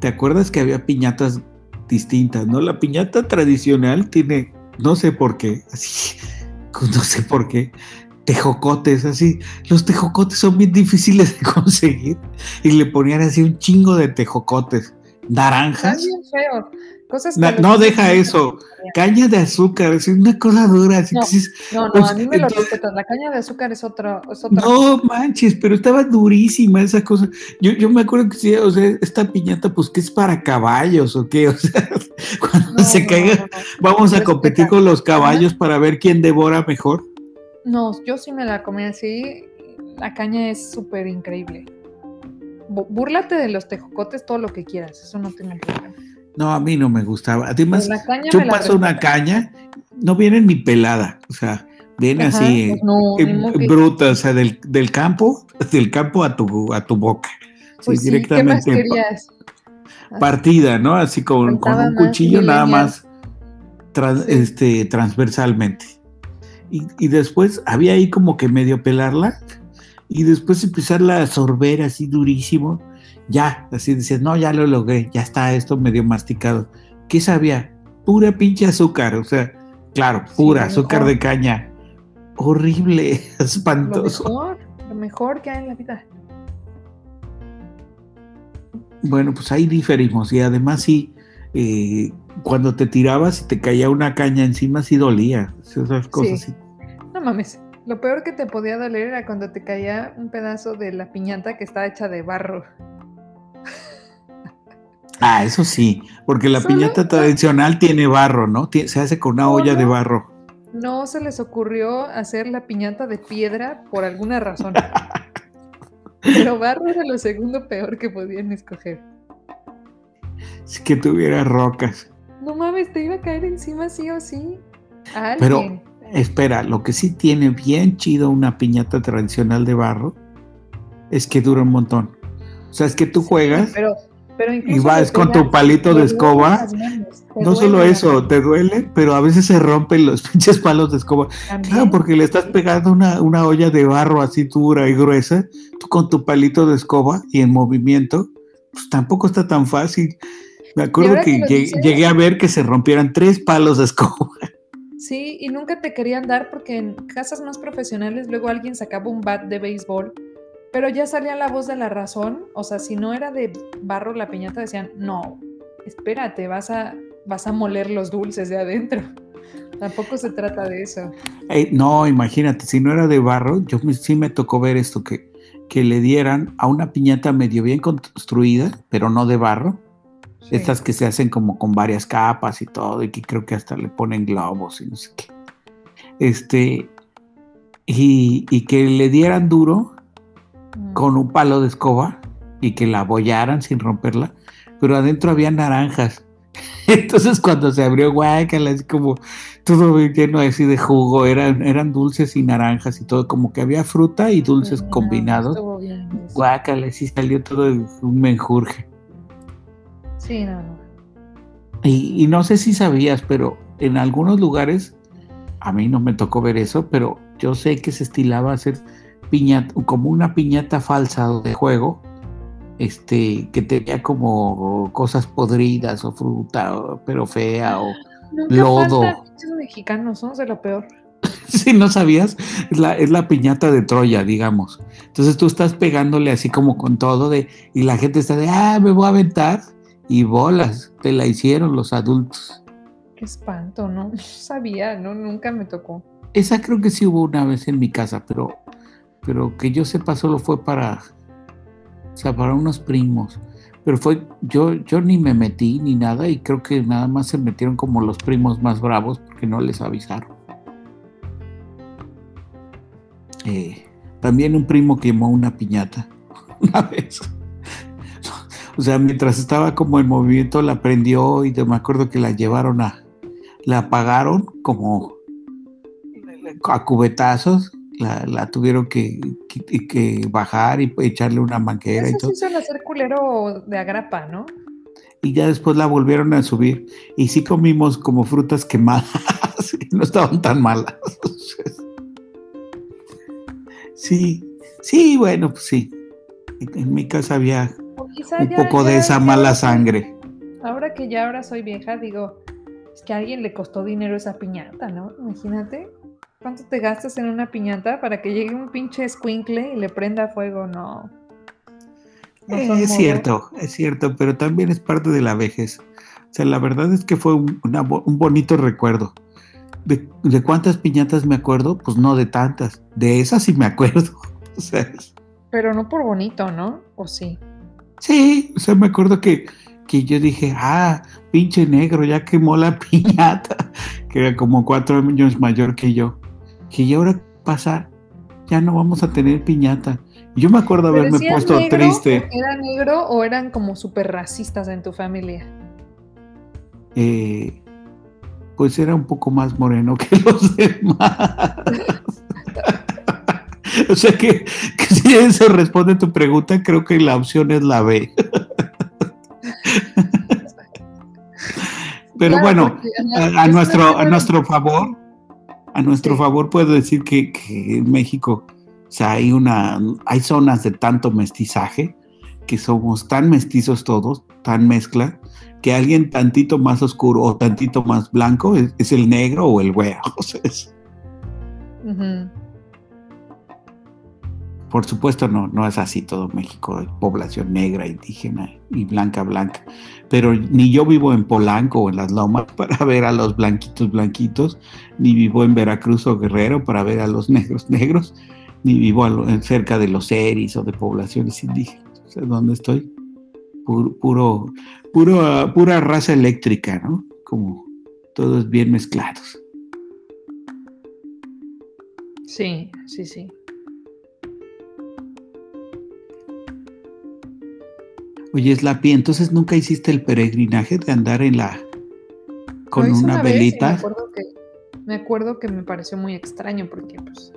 ¿Te acuerdas que había piñatas distintas, no? La piñata tradicional tiene, no sé por qué, así, no sé por qué, tejocotes, así. Los tejocotes son bien difíciles de conseguir y le ponían así un chingo de tejocotes. Naranjas. Feo. Cosas no, no deja eso. Caña de azúcar, es una cosa dura. Así no, que dices, no, no, pues, a mí me lo respetas. La caña de azúcar es otra. Es otra no cosa. manches, pero estaba durísima esa cosa. Yo, yo me acuerdo que sí, o sea, esta piñata, pues que es para caballos o qué. O sea, cuando se caiga, vamos a competir con los caballos para ver quién devora mejor. No, yo sí me la comí así. La caña es súper increíble. Búrlate de los tejocotes todo lo que quieras, eso no tengo problema. No, a mí no me gustaba. Además, yo paso una caña, no viene ni pelada, o sea, viene Ajá, así pues no, en, bruta, o sea, del, del, campo, del campo a tu, a tu boca. Pues sí, directamente. ¿Qué más querías? Partida, ¿no? Así con, con un cuchillo nada más trans, sí. este, transversalmente. Y, y, después había ahí como que medio pelarla y después empezarla a sorber así durísimo ya, así dices, no, ya lo logré, ya está esto medio masticado. ¿Qué sabía? Pura pinche azúcar, o sea, claro, pura sí, azúcar mejor. de caña. Horrible, espantoso. Lo mejor, lo mejor que hay en la vida. Bueno, pues ahí diferimos y además sí, eh, cuando te tirabas y te caía una caña encima sí dolía, esas cosas sí. No mames, lo peor que te podía doler era cuando te caía un pedazo de la piñata que estaba hecha de barro. Ah, eso sí, porque la piñata tradicional tiene barro, ¿no? Se hace con una no, olla de barro. No se les ocurrió hacer la piñata de piedra por alguna razón. Pero barro era lo segundo peor que podían escoger. Sí que tuviera rocas. No mames, te iba a caer encima sí o sí. Pero espera, lo que sí tiene bien chido una piñata tradicional de barro es que dura un montón. O sea, es que tú juegas. Sí, pero pero y vas con tu palito de escoba. Manos, no solo eso, te duele, pero a veces se rompen los pinches palos de escoba. ¿También? Claro, porque le estás pegando una, una, olla de barro así dura y gruesa, tú con tu palito de escoba y en movimiento, pues tampoco está tan fácil. Me acuerdo que, que llegué, dices, llegué a ver que se rompieran tres palos de escoba. Sí, y nunca te querían dar porque en casas más profesionales luego alguien sacaba un bat de béisbol pero ya salía la voz de la razón, o sea, si no era de barro la piñata, decían, no, espérate, vas a, vas a moler los dulces de adentro. Tampoco se trata de eso. Hey, no, imagínate, si no era de barro, yo me, sí me tocó ver esto, que, que le dieran a una piñata medio bien construida, pero no de barro. Sí. Estas que se hacen como con varias capas y todo, y que creo que hasta le ponen globos y no sé qué. Este, y, y que le dieran duro. Con un palo de escoba y que la abollaran sin romperla, pero adentro había naranjas. Entonces cuando se abrió guácala, así como todo lleno así de jugo, eran, eran dulces y naranjas y todo, como que había fruta y dulces No, combinados. Guácala, sí salió todo un menjurje. Sí, no. Y, y no sé si sabías, pero en algunos lugares, a mí no me tocó ver eso, pero yo sé que se estilaba hacer piñata, como una piñata falsa de juego, este, que tenía como cosas podridas o fruta, o- pero fea, o Nunca Lodo. pinches mexicanos, somos de lo peor. si no sabías, es la, es la piñata de Troya, digamos. Entonces tú estás pegándole así como con todo de, y la gente está de, ah, me voy a aventar, y bolas, te la hicieron los adultos. Qué espanto, ¿no? No sabía, no, nunca me tocó. Esa creo que sí hubo una vez en mi casa, pero, pero que yo sepa solo fue para, o sea, para unos primos. Pero fue, yo, yo ni me metí ni nada y creo que nada más se metieron como los primos más bravos porque no les avisaron. Eh, también un primo quemó una piñata una vez. O sea, mientras estaba como en movimiento la prendió y me acuerdo que la llevaron a, la apagaron como a cubetazos, la, la tuvieron que, que- que bajar y echarle una manguera y Eso todo. sí suele hacer culero de agrapa, ¿no? Y ya después la volvieron a subir. Y sí comimos como frutas quemadas. y no estaban tan malas. sí, sí, bueno, pues sí. En mi casa había quizá un ya- poco de esa ya mala sangre. Ahora que ya ahora soy vieja, digo, es que a alguien le costó dinero esa piñata, ¿no? Imagínate. ¿Cuánto te gastas en una piñata para que llegue un pinche escuincle y le prenda fuego? No. No Eh, es cierto, es cierto, pero también es parte de la vejez. O sea, la verdad es que fue un, una bo- un bonito recuerdo. De, de cuántas piñatas me acuerdo? Pues no de tantas. De esas sí me acuerdo. O sea, Pero no por bonito, ¿no? ¿O sí? sí, o sea, me acuerdo que, que yo dije, ah, pinche negro, ya quemó la piñata, que era como cuatro años mayor que yo. Que ¿y ahora pasa? Ya no vamos a tener piñata. Yo me acuerdo ¿Pero haberme puesto negro, triste. ¿Era negro o eran como súper racistas en tu familia? eh, pues era un poco más moreno que los demás. o sea que, que si eso responde a tu pregunta, creo que la opción es la B. Pero Claro, bueno, a, nuestro, a nuestro favor, a nuestro Sí. favor puedo decir que, que en México, o sea, hay una, hay zonas de tanto mestizaje que somos tan mestizos todos, tan mezcla, que alguien tantito más oscuro o tantito más blanco es, es el negro o el güero. O sea, es-. Por supuesto no, no es así todo México, población negra, indígena y blanca, blanca. Pero ni yo vivo en Polanco o en las lomas para ver a los blanquitos blanquitos, ni vivo en Veracruz o Guerrero para ver a los negros negros, ni vivo cerca de los eris o de poblaciones indígenas. O sea, ¿dónde estoy? Puro, puro, puro, pura raza eléctrica, ¿no? Como todos bien mezclados. Sí, sí, sí. Oye, Slapi, entonces nunca hiciste el peregrinaje de andar en la con una, velita. me, acuerdo que, me acuerdo que me pareció muy extraño porque, pues,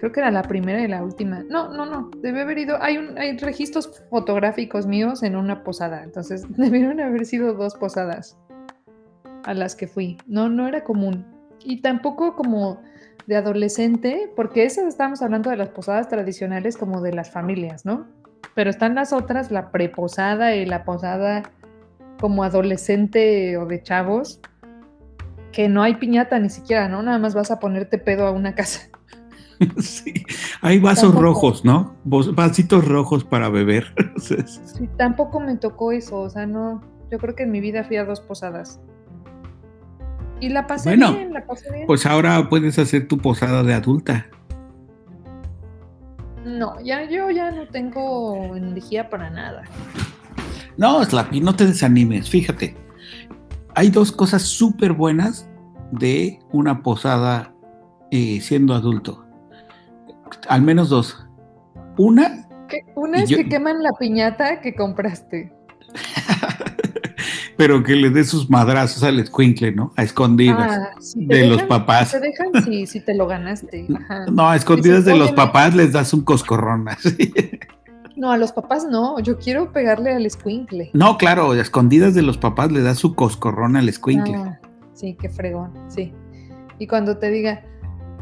creo que era la primera y la última. No, no, no. Debe haber ido. Hay, un, hay registros fotográficos míos en una posada. Entonces, debieron haber sido dos posadas a las que fui. No, no era común. Y tampoco como de adolescente, porque esas estamos hablando de las posadas tradicionales como de las familias, ¿no? Pero están las otras, la preposada y la posada como adolescente o de chavos, que no hay piñata ni siquiera, ¿no? Nada más vas a ponerte pedo a una casa. Sí, hay vasos Tampoco. rojos, ¿no? Vasitos rojos para beber. Sí, tampoco me tocó eso, o sea, no, yo creo que en mi vida fui a dos posadas. Y la pasé Bueno, bien, la pasé bien. Pues ahora puedes hacer tu posada de adulta. No, ya yo ya no tengo energía para nada. No, Slappy, no te desanimes. Fíjate, hay dos cosas súper buenas de una posada eh, siendo adulto. Al menos dos. Una, una es que queman la piñata que compraste. Pero que le dé sus madrazos al escuincle, ¿no? A escondidas ah, de los papás. te dejan, si te lo ganaste. No, a escondidas de los papás les das un coscorrón así. No, a los papás no, yo quiero pegarle al escuincle. No, claro, a escondidas de los papás le das su coscorrón al escuincle. Ah, sí, qué fregón, sí. Y cuando te diga,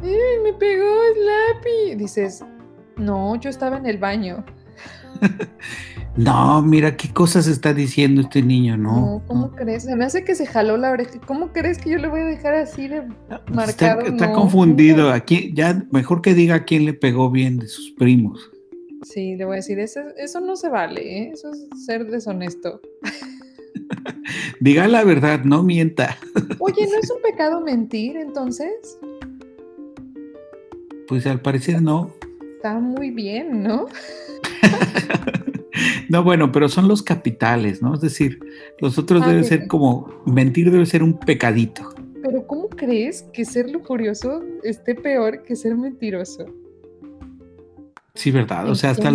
me pegó Slappy, dices, no, yo estaba en el baño. no, mira qué cosas está diciendo este niño, ¿no? No, ¿cómo crees? Se me hace que se jaló la oreja. ¿Cómo crees que yo le voy a dejar así de ah, marcado? Está, confundido. Aquí, ya mejor que diga a quién le pegó bien de sus primos. Sí, le voy a decir, eso, eso no se vale, ¿eh? eso es ser deshonesto. Diga la verdad, no mienta. Oye, ¿no es un pecado mentir entonces? Pues al parecer no. Está muy bien, ¿no? no, bueno, pero son los capitales, ¿no? Es decir, los otros ah, deben ser como, mentir debe ser un pecadito. Pero ¿cómo crees que ser lujurioso esté peor que ser mentiroso? Sí, verdad. O sea, hasta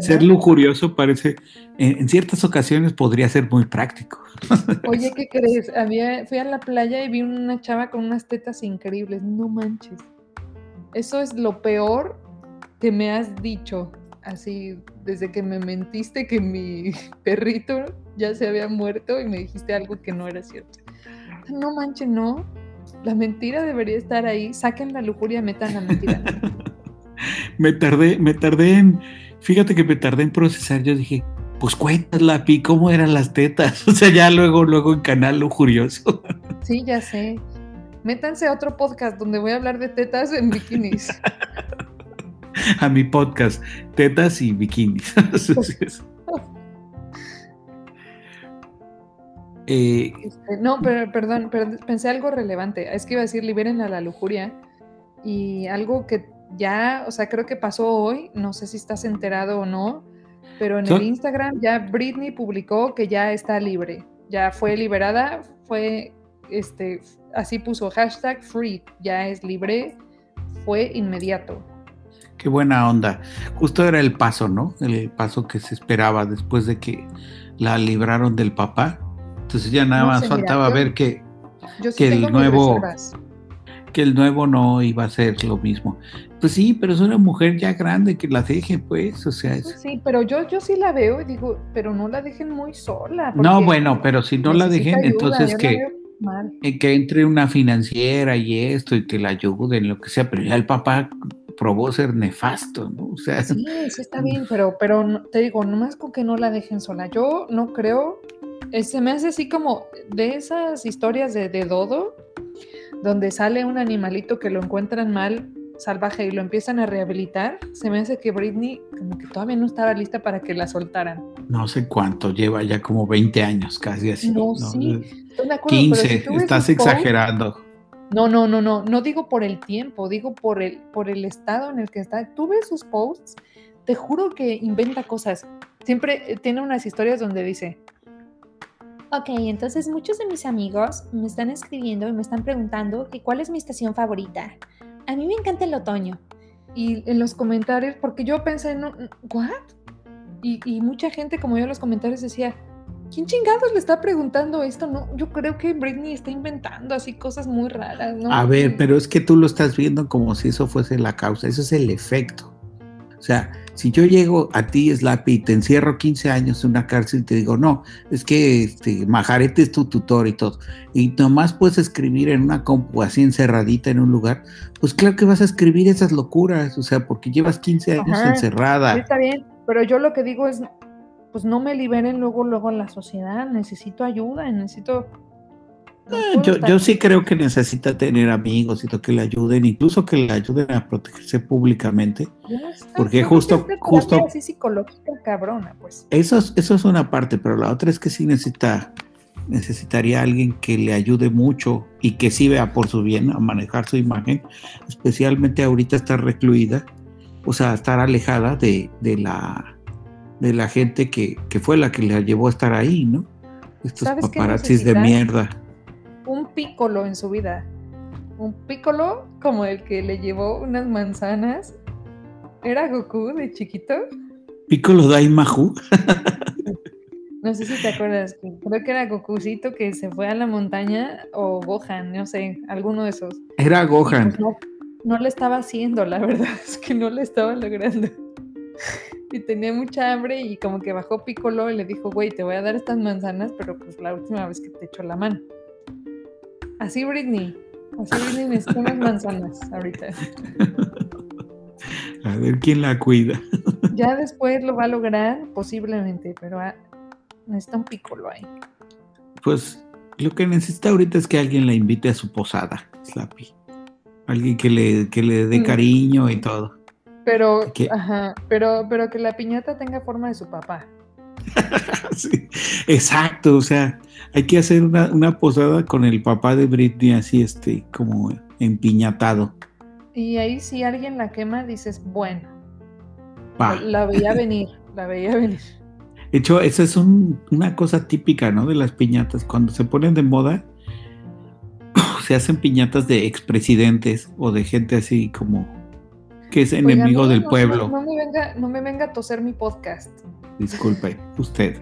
ser lujurioso parece, en, ciertas ocasiones podría ser muy práctico. Oye, ¿qué crees? Había, fui a la playa y vi una chava con unas tetas increíbles. No manches. Eso es lo peor que me has dicho. Así, desde que me mentiste que mi perrito ya se había muerto y me dijiste algo que no era cierto. No manches, no. La mentira debería estar ahí. Saquen la lujuria, metan la mentira. me tardé, me tardé en, fíjate que me tardé en procesar, yo dije, pues cuéntala, Pi, ¿cómo eran las tetas? O sea, ya luego, luego en Canal Lujurioso. Sí, ya sé. Métanse a otro podcast donde voy a hablar de tetas en bikinis. A mi podcast, tetas y bikinis. Eh, este, no, pero perdón, pensé algo relevante. Es que iba a decir liberen a la lujuria y algo que ya, o sea, creo que pasó hoy, no sé si estás enterado o no, pero en el Instagram ya Britney publicó que ya está libre, ya fue liberada, fue, este, así puso hashtag free, ya es libre, fue inmediato. Qué buena onda. Justo era el paso, ¿no? El paso que se esperaba después de que la libraron del papá. Entonces ya nada más faltaba ver que, que el nuevo que el nuevo no iba a ser lo mismo. Pues sí, pero es una mujer ya grande, que la dejen, pues, o sea. Pues sí, pero yo, yo sí la veo y digo, pero no la dejen muy sola. No, bueno, pero si no la dejen, entonces que, que entre una financiera y esto y que la ayuden, lo que sea, pero ya el papá probó ser nefasto, ¿no? O sea, sí, sí está bien, pero, pero te digo, nomás con que no la dejen sola. Yo no creo, eh, se me hace así como de esas historias de, de Dodo, donde sale un animalito que lo encuentran mal, salvaje, y lo empiezan a rehabilitar, se me hace que Britney como que todavía no estaba lista para que la soltaran. No sé cuánto, lleva ya como 20 años casi así. No, sí, 15, estás exagerando. No, no, no, no, no digo por el tiempo, digo por el, por el estado en el que está. Tú ves sus posts, te juro que inventa cosas. Siempre eh, tiene unas historias donde dice, Ok, entonces muchos de mis amigos me están escribiendo y me están preguntando que cuál es mi estación favorita. A mí me encanta el otoño. Y en los comentarios, porque yo pensé, no, ¿what? Y, y mucha gente, como yo en los comentarios, decía, ¿quién chingados le está preguntando esto? No, yo creo que Britney está inventando así cosas muy raras, ¿no? A ver, pero es que tú lo estás viendo como si eso fuese la causa, eso es el efecto. O sea, si yo llego a ti, Slappy, y te encierro 15 años en una cárcel y te digo, no, es que este, Majarete es tu tutor y todo, y nomás puedes escribir en una compu así encerradita en un lugar, pues claro que vas a escribir esas locuras, o sea, porque llevas 15 años encerrada. está bien, pero yo lo que digo es, pues no me liberen luego, luego en la sociedad, necesito ayuda, necesito eh, yo, yo sí creo que necesita tener amigos y que le ayuden, incluso que le ayuden a protegerse públicamente. Porque justo, justo. psicológica cabrona, pues. Eso es, eso es una parte, pero la otra es que sí necesita, necesitaría alguien que le ayude mucho y que sí vea por su bien a manejar su imagen, especialmente ahorita estar recluida, o sea, estar alejada de, de la de la gente que, que, fue la que la llevó a estar ahí, ¿no? Estos paparazzis de mierda un pícolo en su vida. Un pícolo como el que le llevó unas manzanas. ¿Era Goku de chiquito? Piccolo Daimahu. No sé si te acuerdas, creo que era Gokucito que se fue a la montaña o Gohan, no sé, alguno de esos. Era Gohan. Pues no, no le estaba haciendo, la verdad es que no le estaba logrando. Y tenía mucha hambre y como que bajó Piccolo y le dijo, güey, te voy a dar estas manzanas, pero pues la última vez que te echo la mano. Así Britney, así Britney necesita unas manzanas ahorita. A ver quién la cuida. Ya después lo va a lograr, posiblemente, pero ah, necesita un Piccolo ahí. Pues lo que necesita ahorita es que alguien la invite a su posada, Slappy. Alguien que le, que le dé Mm. cariño y todo. Pero, ¿Qué? ajá, pero, pero que la piñata tenga forma de su papá. Sí, exacto, o sea, hay que hacer una, una posada con el papá de Britney así, este, como empiñatado. Y ahí si alguien la quema, dices, bueno, la veía venir, la veía venir. De hecho, esa es un- una cosa típica, ¿no? De las piñatas. Cuando se ponen de moda, se hacen piñatas de expresidentes o de gente así como que es Oiga, enemigo no, del no, pueblo. No, no me venga, no me venga a toser mi podcast. Disculpe, usted.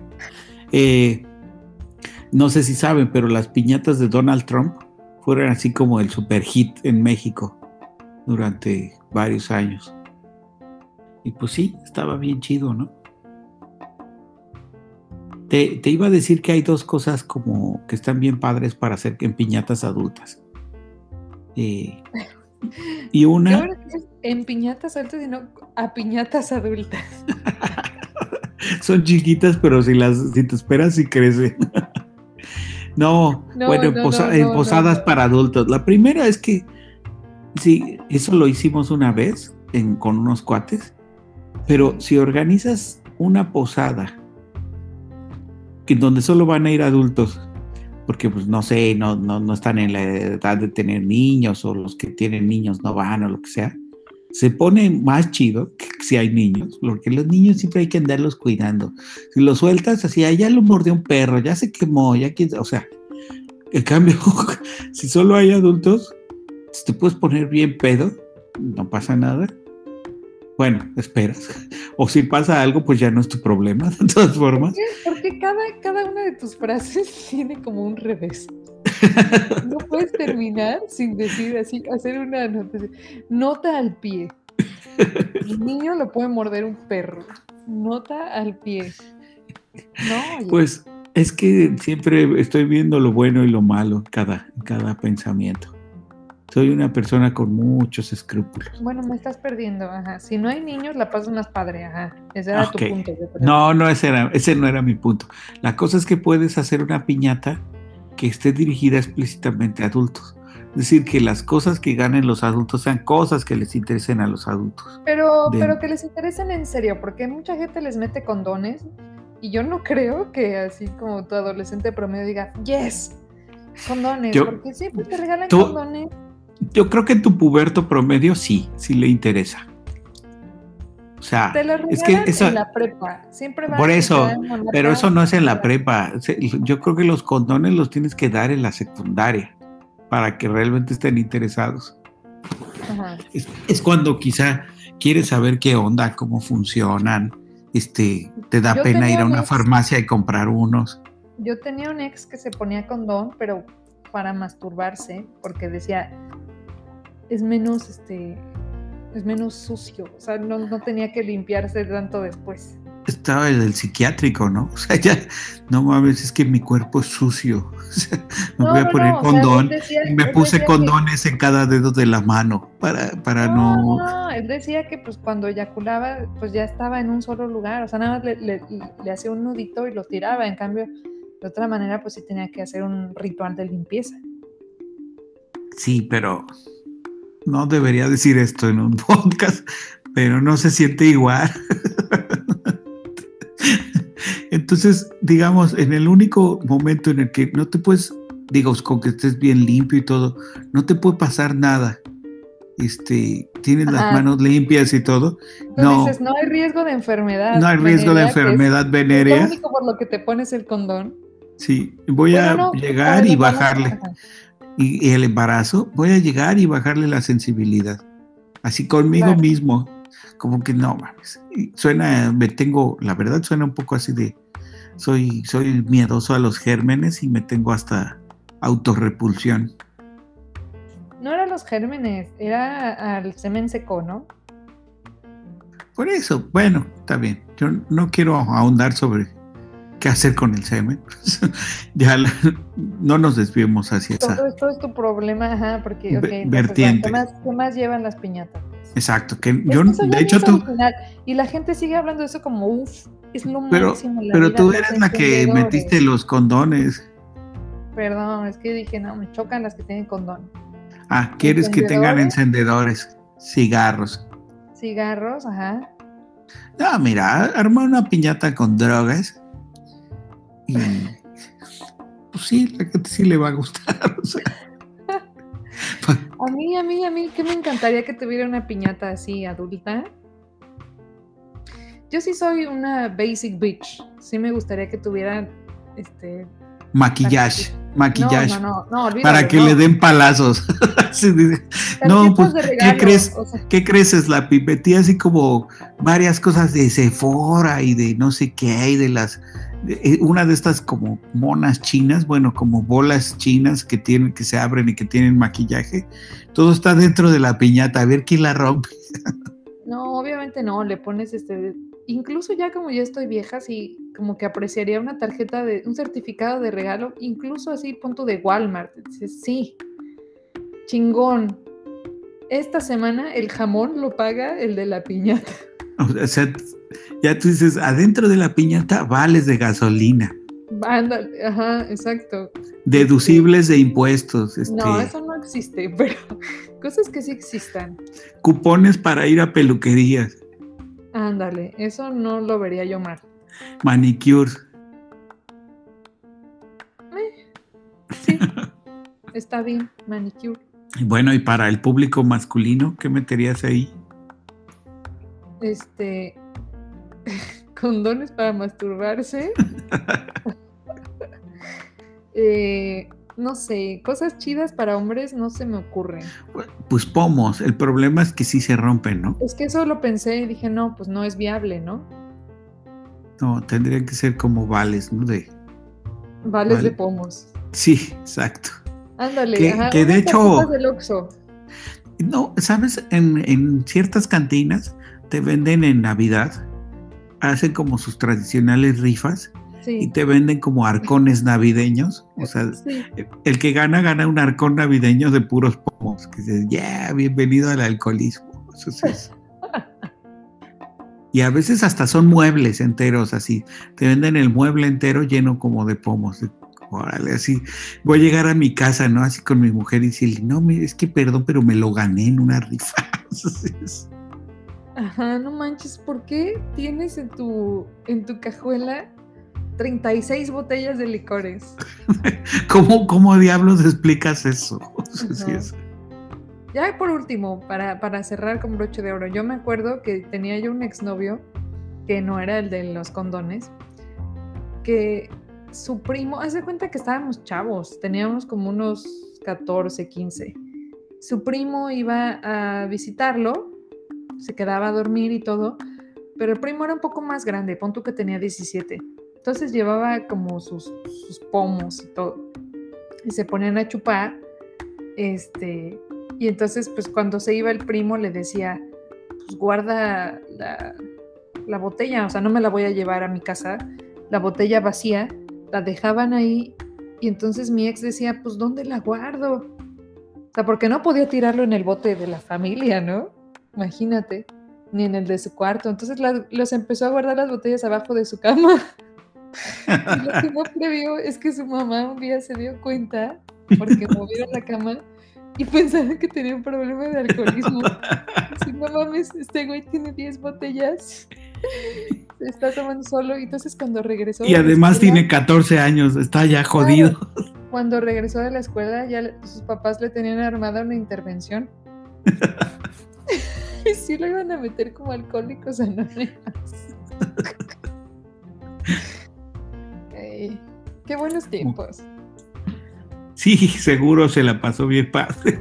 Eh, no sé si saben, pero las piñatas de Donald Trump fueron así como el super hit en México durante varios años. Y pues sí, estaba bien chido, ¿no? Te, te iba a decir que hay dos cosas como que están bien padres para hacer en piñatas adultas. Eh, y una, dices en piñatas adultas y no a piñatas adultas. son chiquitas, pero si las si te esperas y crecen. no, No, bueno, en no, posa- no, en no, posadas para adultos. La primera es que sí, eso lo hicimos una vez en- con unos cuates, pero si organizas una posada que donde solo van a ir adultos, porque pues no sé, no, no, no están en la edad de tener niños o los que tienen niños no van o lo que sea, se pone más chido que si hay niños, porque los niños siempre hay que andarlos cuidando. Si los sueltas así, "Ay, ya lo mordió un perro, ya se quemó, ya quién, o sea, en cambio, si solo hay adultos, si te puedes poner bien pedo, no pasa nada. Bueno, esperas. O si pasa algo, pues ya no es tu problema, de todas formas. Porque cada, cada una de tus frases tiene como un revés. No puedes terminar sin decir así, hacer una nota, nota al pie. El niño lo puede morder un perro. Nota al pie. No, Pues es que siempre estoy viendo lo bueno y lo malo cada, en cada pensamiento. Soy una persona con muchos escrúpulos. bueno, me estás perdiendo. Ajá. Si no hay niños, la pasas más padre. Ajá. Ese era tu punto. yo creo. No, no, ese, era, ese no era mi punto. La cosa es que puedes hacer una piñata que esté dirigida explícitamente a adultos. Es decir, que las cosas que ganen los adultos sean cosas que les interesen a los adultos. Pero, de- pero que les interesen en serio, porque mucha gente les mete condones y yo no creo que así como tu adolescente promedio diga, yes, condones, Yo- porque siempre te regalan tú- condones. Yo creo que tu puberto promedio sí, sí le interesa. O sea, Te lo es que eso, en la prepa. Siempre van Por eso, pero eso no es en la prepa. Yo creo que los condones los tienes que dar en la secundaria para que realmente estén interesados. Ajá. Es, es cuando quizá quieres saber qué onda, cómo funcionan, este, te da Yo pena ir a una farmacia y comprar unos. Yo tenía un ex que se ponía condón, pero para masturbarse, porque decía, es menos, este, es menos sucio, o sea, no, no tenía que limpiarse tanto después. Estaba el del psiquiátrico, ¿no? O sea, ya, no mames, es que mi cuerpo es sucio. O sea, me No, voy a poner no, o sea, condón decía- me puse que- condones en cada dedo de la mano para, para No, no... no, él decía que pues cuando eyaculaba, pues ya estaba en un solo lugar, o sea, nada más le, le- le hacía un nudito y lo tiraba, en cambio, de otra manera, pues sí tenía que hacer un ritual de limpieza. Sí, pero no debería decir esto en un podcast, pero no se siente igual. Entonces, digamos, en el único momento en el que no te puedes, digo, con que estés bien limpio y todo, no te puede pasar nada. Este, tienes las Ajá. manos limpias y todo. Tú No. dices, no hay riesgo de enfermedad. No hay riesgo de venérea, que es enfermedad Lo venérea. único por lo que te pones el condón. Sí, voy a no, llegar y bajarle. Y, el embarazo, voy a llegar y bajarle la sensibilidad. Así conmigo Claro. mismo. como que no mames. Suena, me tengo, la verdad suena un poco así de, soy, soy miedoso a los gérmenes y me tengo hasta autorrepulsión. No eran los gérmenes, era al semen seco, ¿no? Por eso, bueno, está bien. Yo no quiero ahondar sobre qué hacer con el semen. ya la- no nos desviemos hacia esa. Todo esto es tu problema, ajá, porque, ok, Ve- entonces, vertiente. ¿qué más, qué más llevan las piñatas? Exacto, que Es yo, que ya de hecho tú, Y la gente sigue hablando de eso como, uff, es lo pero, máximo. la pero tú eres la que metiste los condones. Perdón, es que dije, no, me chocan las que tienen condón. Ah, quieres que tengan encendedores, cigarros. Cigarros, ajá. No, mira, arma una piñata con drogas y pues sí, la gente sí le va a gustar. A mí, a mí, a mí, que me encantaría que tuviera una piñata así adulta. Yo sí soy una basic bitch. Sí me gustaría que tuviera este. Maquillaje, maquillaje. No, no, no, para que le den palazos. No, pues, ¿qué crees? o sea, ¿Qué crees? La pipetía así como varias cosas de Sephora y de no sé qué, y de las eh, una de estas como monas chinas, bueno, como bolas chinas que tienen, que se abren y que tienen maquillaje. Todo está dentro de la piñata, a ver quién la rompe. No, obviamente no, le pones este. Incluso ya como ya estoy vieja, sí, como que apreciaría una tarjeta de. un certificado de regalo, incluso así, punto de Walmart. Dices, sí, chingón. Esta semana el jamón lo paga el de la piñata. O sea, ya tú dices, adentro de la piñata vales de gasolina, Ándale, ajá, exacto. deducibles de impuestos, este, No, eso no existe, pero cosas que sí existan. cupones para ir a peluquerías, Ándale, eso no lo vería yo mal. manicure. Sí, está bien, manicure. Bueno, y para el público masculino, ¿qué meterías ahí? Este. Condones para masturbarse. Eh, no sé, cosas chidas para hombres no se me ocurren. Pues pomos, el problema es que sí se rompen, ¿no? Es que eso lo pensé y dije, no, pues no es viable, ¿no? No, tendrían que ser como vales, ¿no? De... Vales Vale. de pomos. Sí, exacto. Ándale, Que- ajá, que de hecho- del Oxxo. No, ¿sabes? En, en ciertas cantinas te venden en Navidad, hacen como sus tradicionales rifas y te venden como arcones navideños. O sea, sí. el que gana, gana un arcón navideño de puros pomos. Que dices, ya, bienvenido al alcoholismo. Eso es. Y a veces hasta son muebles enteros así. Te venden el mueble entero lleno como de pomos. Órale, así. Voy a llegar a mi casa, ¿no? Así con mi mujer y decirle, no, mire, es que perdón, pero me lo gané en una rifa. Ajá, no manches, ¿por qué tienes en tu, en tu cajuela 36 botellas de licores? ¿Cómo, ¿Cómo diablos explicas eso? Es. Ya por último, para, para cerrar con broche de oro, yo me acuerdo que tenía yo un exnovio, que no era el de los condones, que su primo, hace cuenta que estábamos chavos, teníamos como unos 14, 15. Su primo iba a visitarlo, se quedaba a dormir y todo, pero el primo era un poco más grande, pon tú que tenía 17. Entonces llevaba como sus, pomos y todo. Y se ponían a chupar. Este, y entonces, pues cuando se iba el primo le decía, pues guarda la, la botella, o sea, no me la voy a llevar a mi casa, la botella vacía, la dejaban ahí y entonces mi ex decía, pues ¿dónde la guardo? O sea, porque no podía tirarlo en el bote de la familia, ¿no? Imagínate, ni en el de su cuarto. Entonces la- los empezó a guardar las botellas abajo de su cama. Y lo que no previó es que su mamá un día se dio cuenta porque movieron la cama y pensaron que tenía un problema de alcoholismo. Si no mames, este güey tiene 10 botellas, se está tomando solo y entonces cuando regresó... Y además escuela- tiene 14 años, está ya jodido. Cuando regresó de la escuela ya sus papás le tenían armada una intervención. y sí lo iban a meter como alcohólicos anónimos. Qué buenos tiempos. Sí, seguro se la pasó bien padre.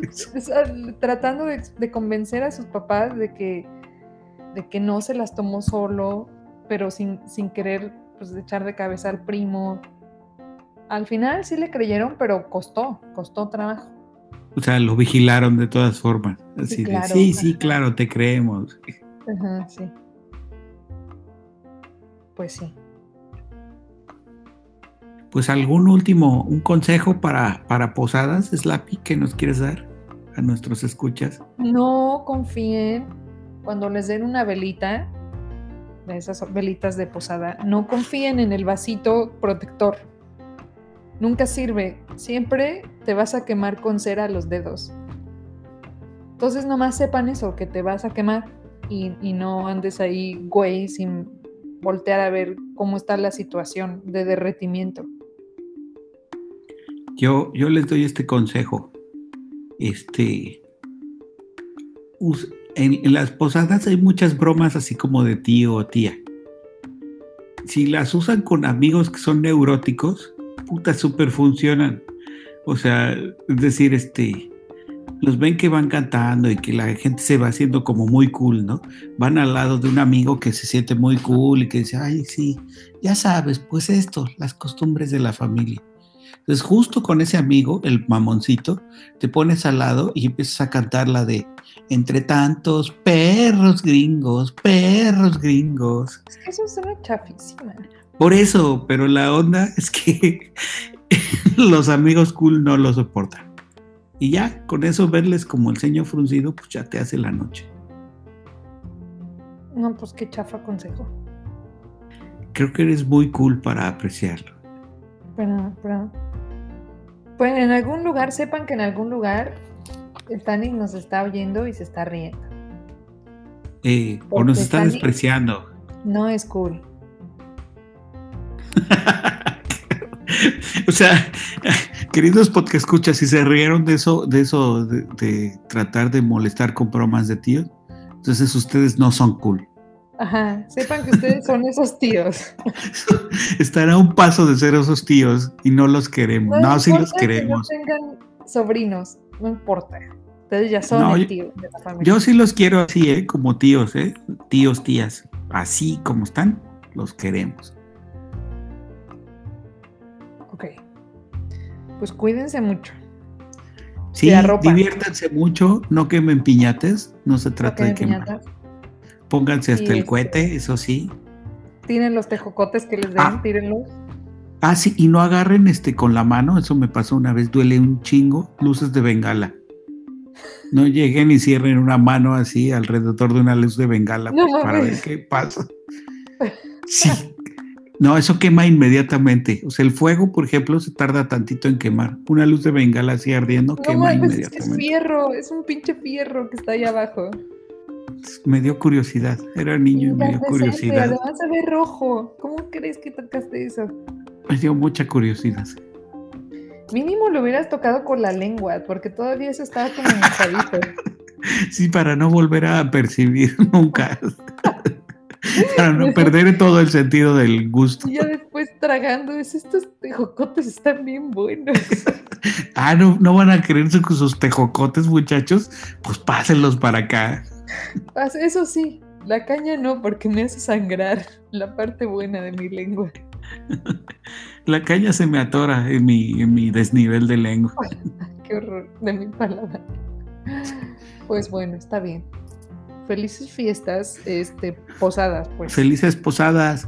Tratando de, de convencer a sus papás de que de que no se las tomó solo, pero sin, sin querer pues, echar de cabeza al primo. Al final sí le creyeron, pero costó, costó trabajo. O sea, lo vigilaron de todas formas. Así sí, claro, de, sí, sí, claro, te creemos. Ajá, sí. Pues sí. Pues algún último, un consejo para, para posadas, Slappy, que nos quieres dar a nuestros escuchas. No confíen cuando les den una velita, de esas velitas de posada, no confíen en el vasito protector. Nunca sirve. Siempre te vas a quemar con cera los dedos. Entonces nomás sepan eso, que te vas a quemar y, y no andes ahí, güey, sin voltear a ver cómo está la situación de derretimiento. Yo, yo les doy este consejo. Este, en, las posadas hay muchas bromas así como de tío o tía. Si las usan con amigos que son neuróticos, puta, súper funcionan. O sea, es decir, este, los ven que van cantando y que la gente se va haciendo como muy cool, ¿no? Van al lado de un amigo que se siente muy cool y que dice, ay, sí, ya sabes, pues esto, las costumbres de la familia. Entonces, justo con ese amigo, el mamoncito, te pones al lado y empiezas a cantar la de entre tantos perros gringos, perros gringos. Es que eso suena chafísima. Por eso, pero la onda es que los amigos cool no lo soportan. Y ya, con eso verles como el ceño fruncido, pues ya te hace la noche. No, pues qué chafa consejo. Creo que eres muy cool para apreciarlo. Pero, pero. Pues en algún lugar, sepan que en algún lugar el Tanic nos está oyendo y se está riendo. Eh, o nos está despreciando. No es cool. o sea, queridos podcast escuchas, si se rieron de eso, de eso, de, tratar de molestar con bromas de tíos, entonces ustedes no son cool. Ajá, sepan que ustedes son esos tíos. Estará a un paso de ser esos tíos y no los queremos. No, sí los queremos. Que no tengan sobrinos, no importa. Ustedes ya son el tío de la familia. Yo sí los quiero así, ¿eh? Como tíos, ¿eh? Tíos, tías. Así como están, los queremos. Ok. Pues cuídense mucho. Sí, diviértanse mucho, no quemen piñates, no se trata de quemar. Pónganse hasta el cohete, eso sí. Tienen los tejocotes que les den, ah. tírenlos. Ah, sí, y no agarren este con la mano, eso me pasó una vez, duele un chingo, luces de bengala. No lleguen y cierren una mano así alrededor de una luz de bengala pues, para ver qué pasa. Sí. No, eso quema inmediatamente. O sea, el fuego, por ejemplo, se tarda tantito en quemar. Una luz de bengala así ardiendo quema inmediatamente. Es fierro, es un pinche fierro que está ahí abajo. Me dio curiosidad. Era niño y me dio curiosidad. Además se ve rojo. ¿Cómo crees que tocaste eso? Me dio mucha curiosidad. Mínimo lo hubieras tocado con la lengua, porque todavía eso estaba como mojadito. sí, para no volver a percibir nunca. para no perder todo el sentido del gusto. Y ya después tragando, estos tejocotes están bien buenos. ah, ¿no, no van a creerse con sus tejocotes, muchachos. Pues pásenlos para acá. Eso sí, la caña no, porque me hace sangrar la parte buena de mi lengua. La caña se me atora en mi, en mi desnivel de lengua. Qué horror de mi palabra. Pues bueno, está bien. Felices fiestas, este, posadas, pues. Felices posadas.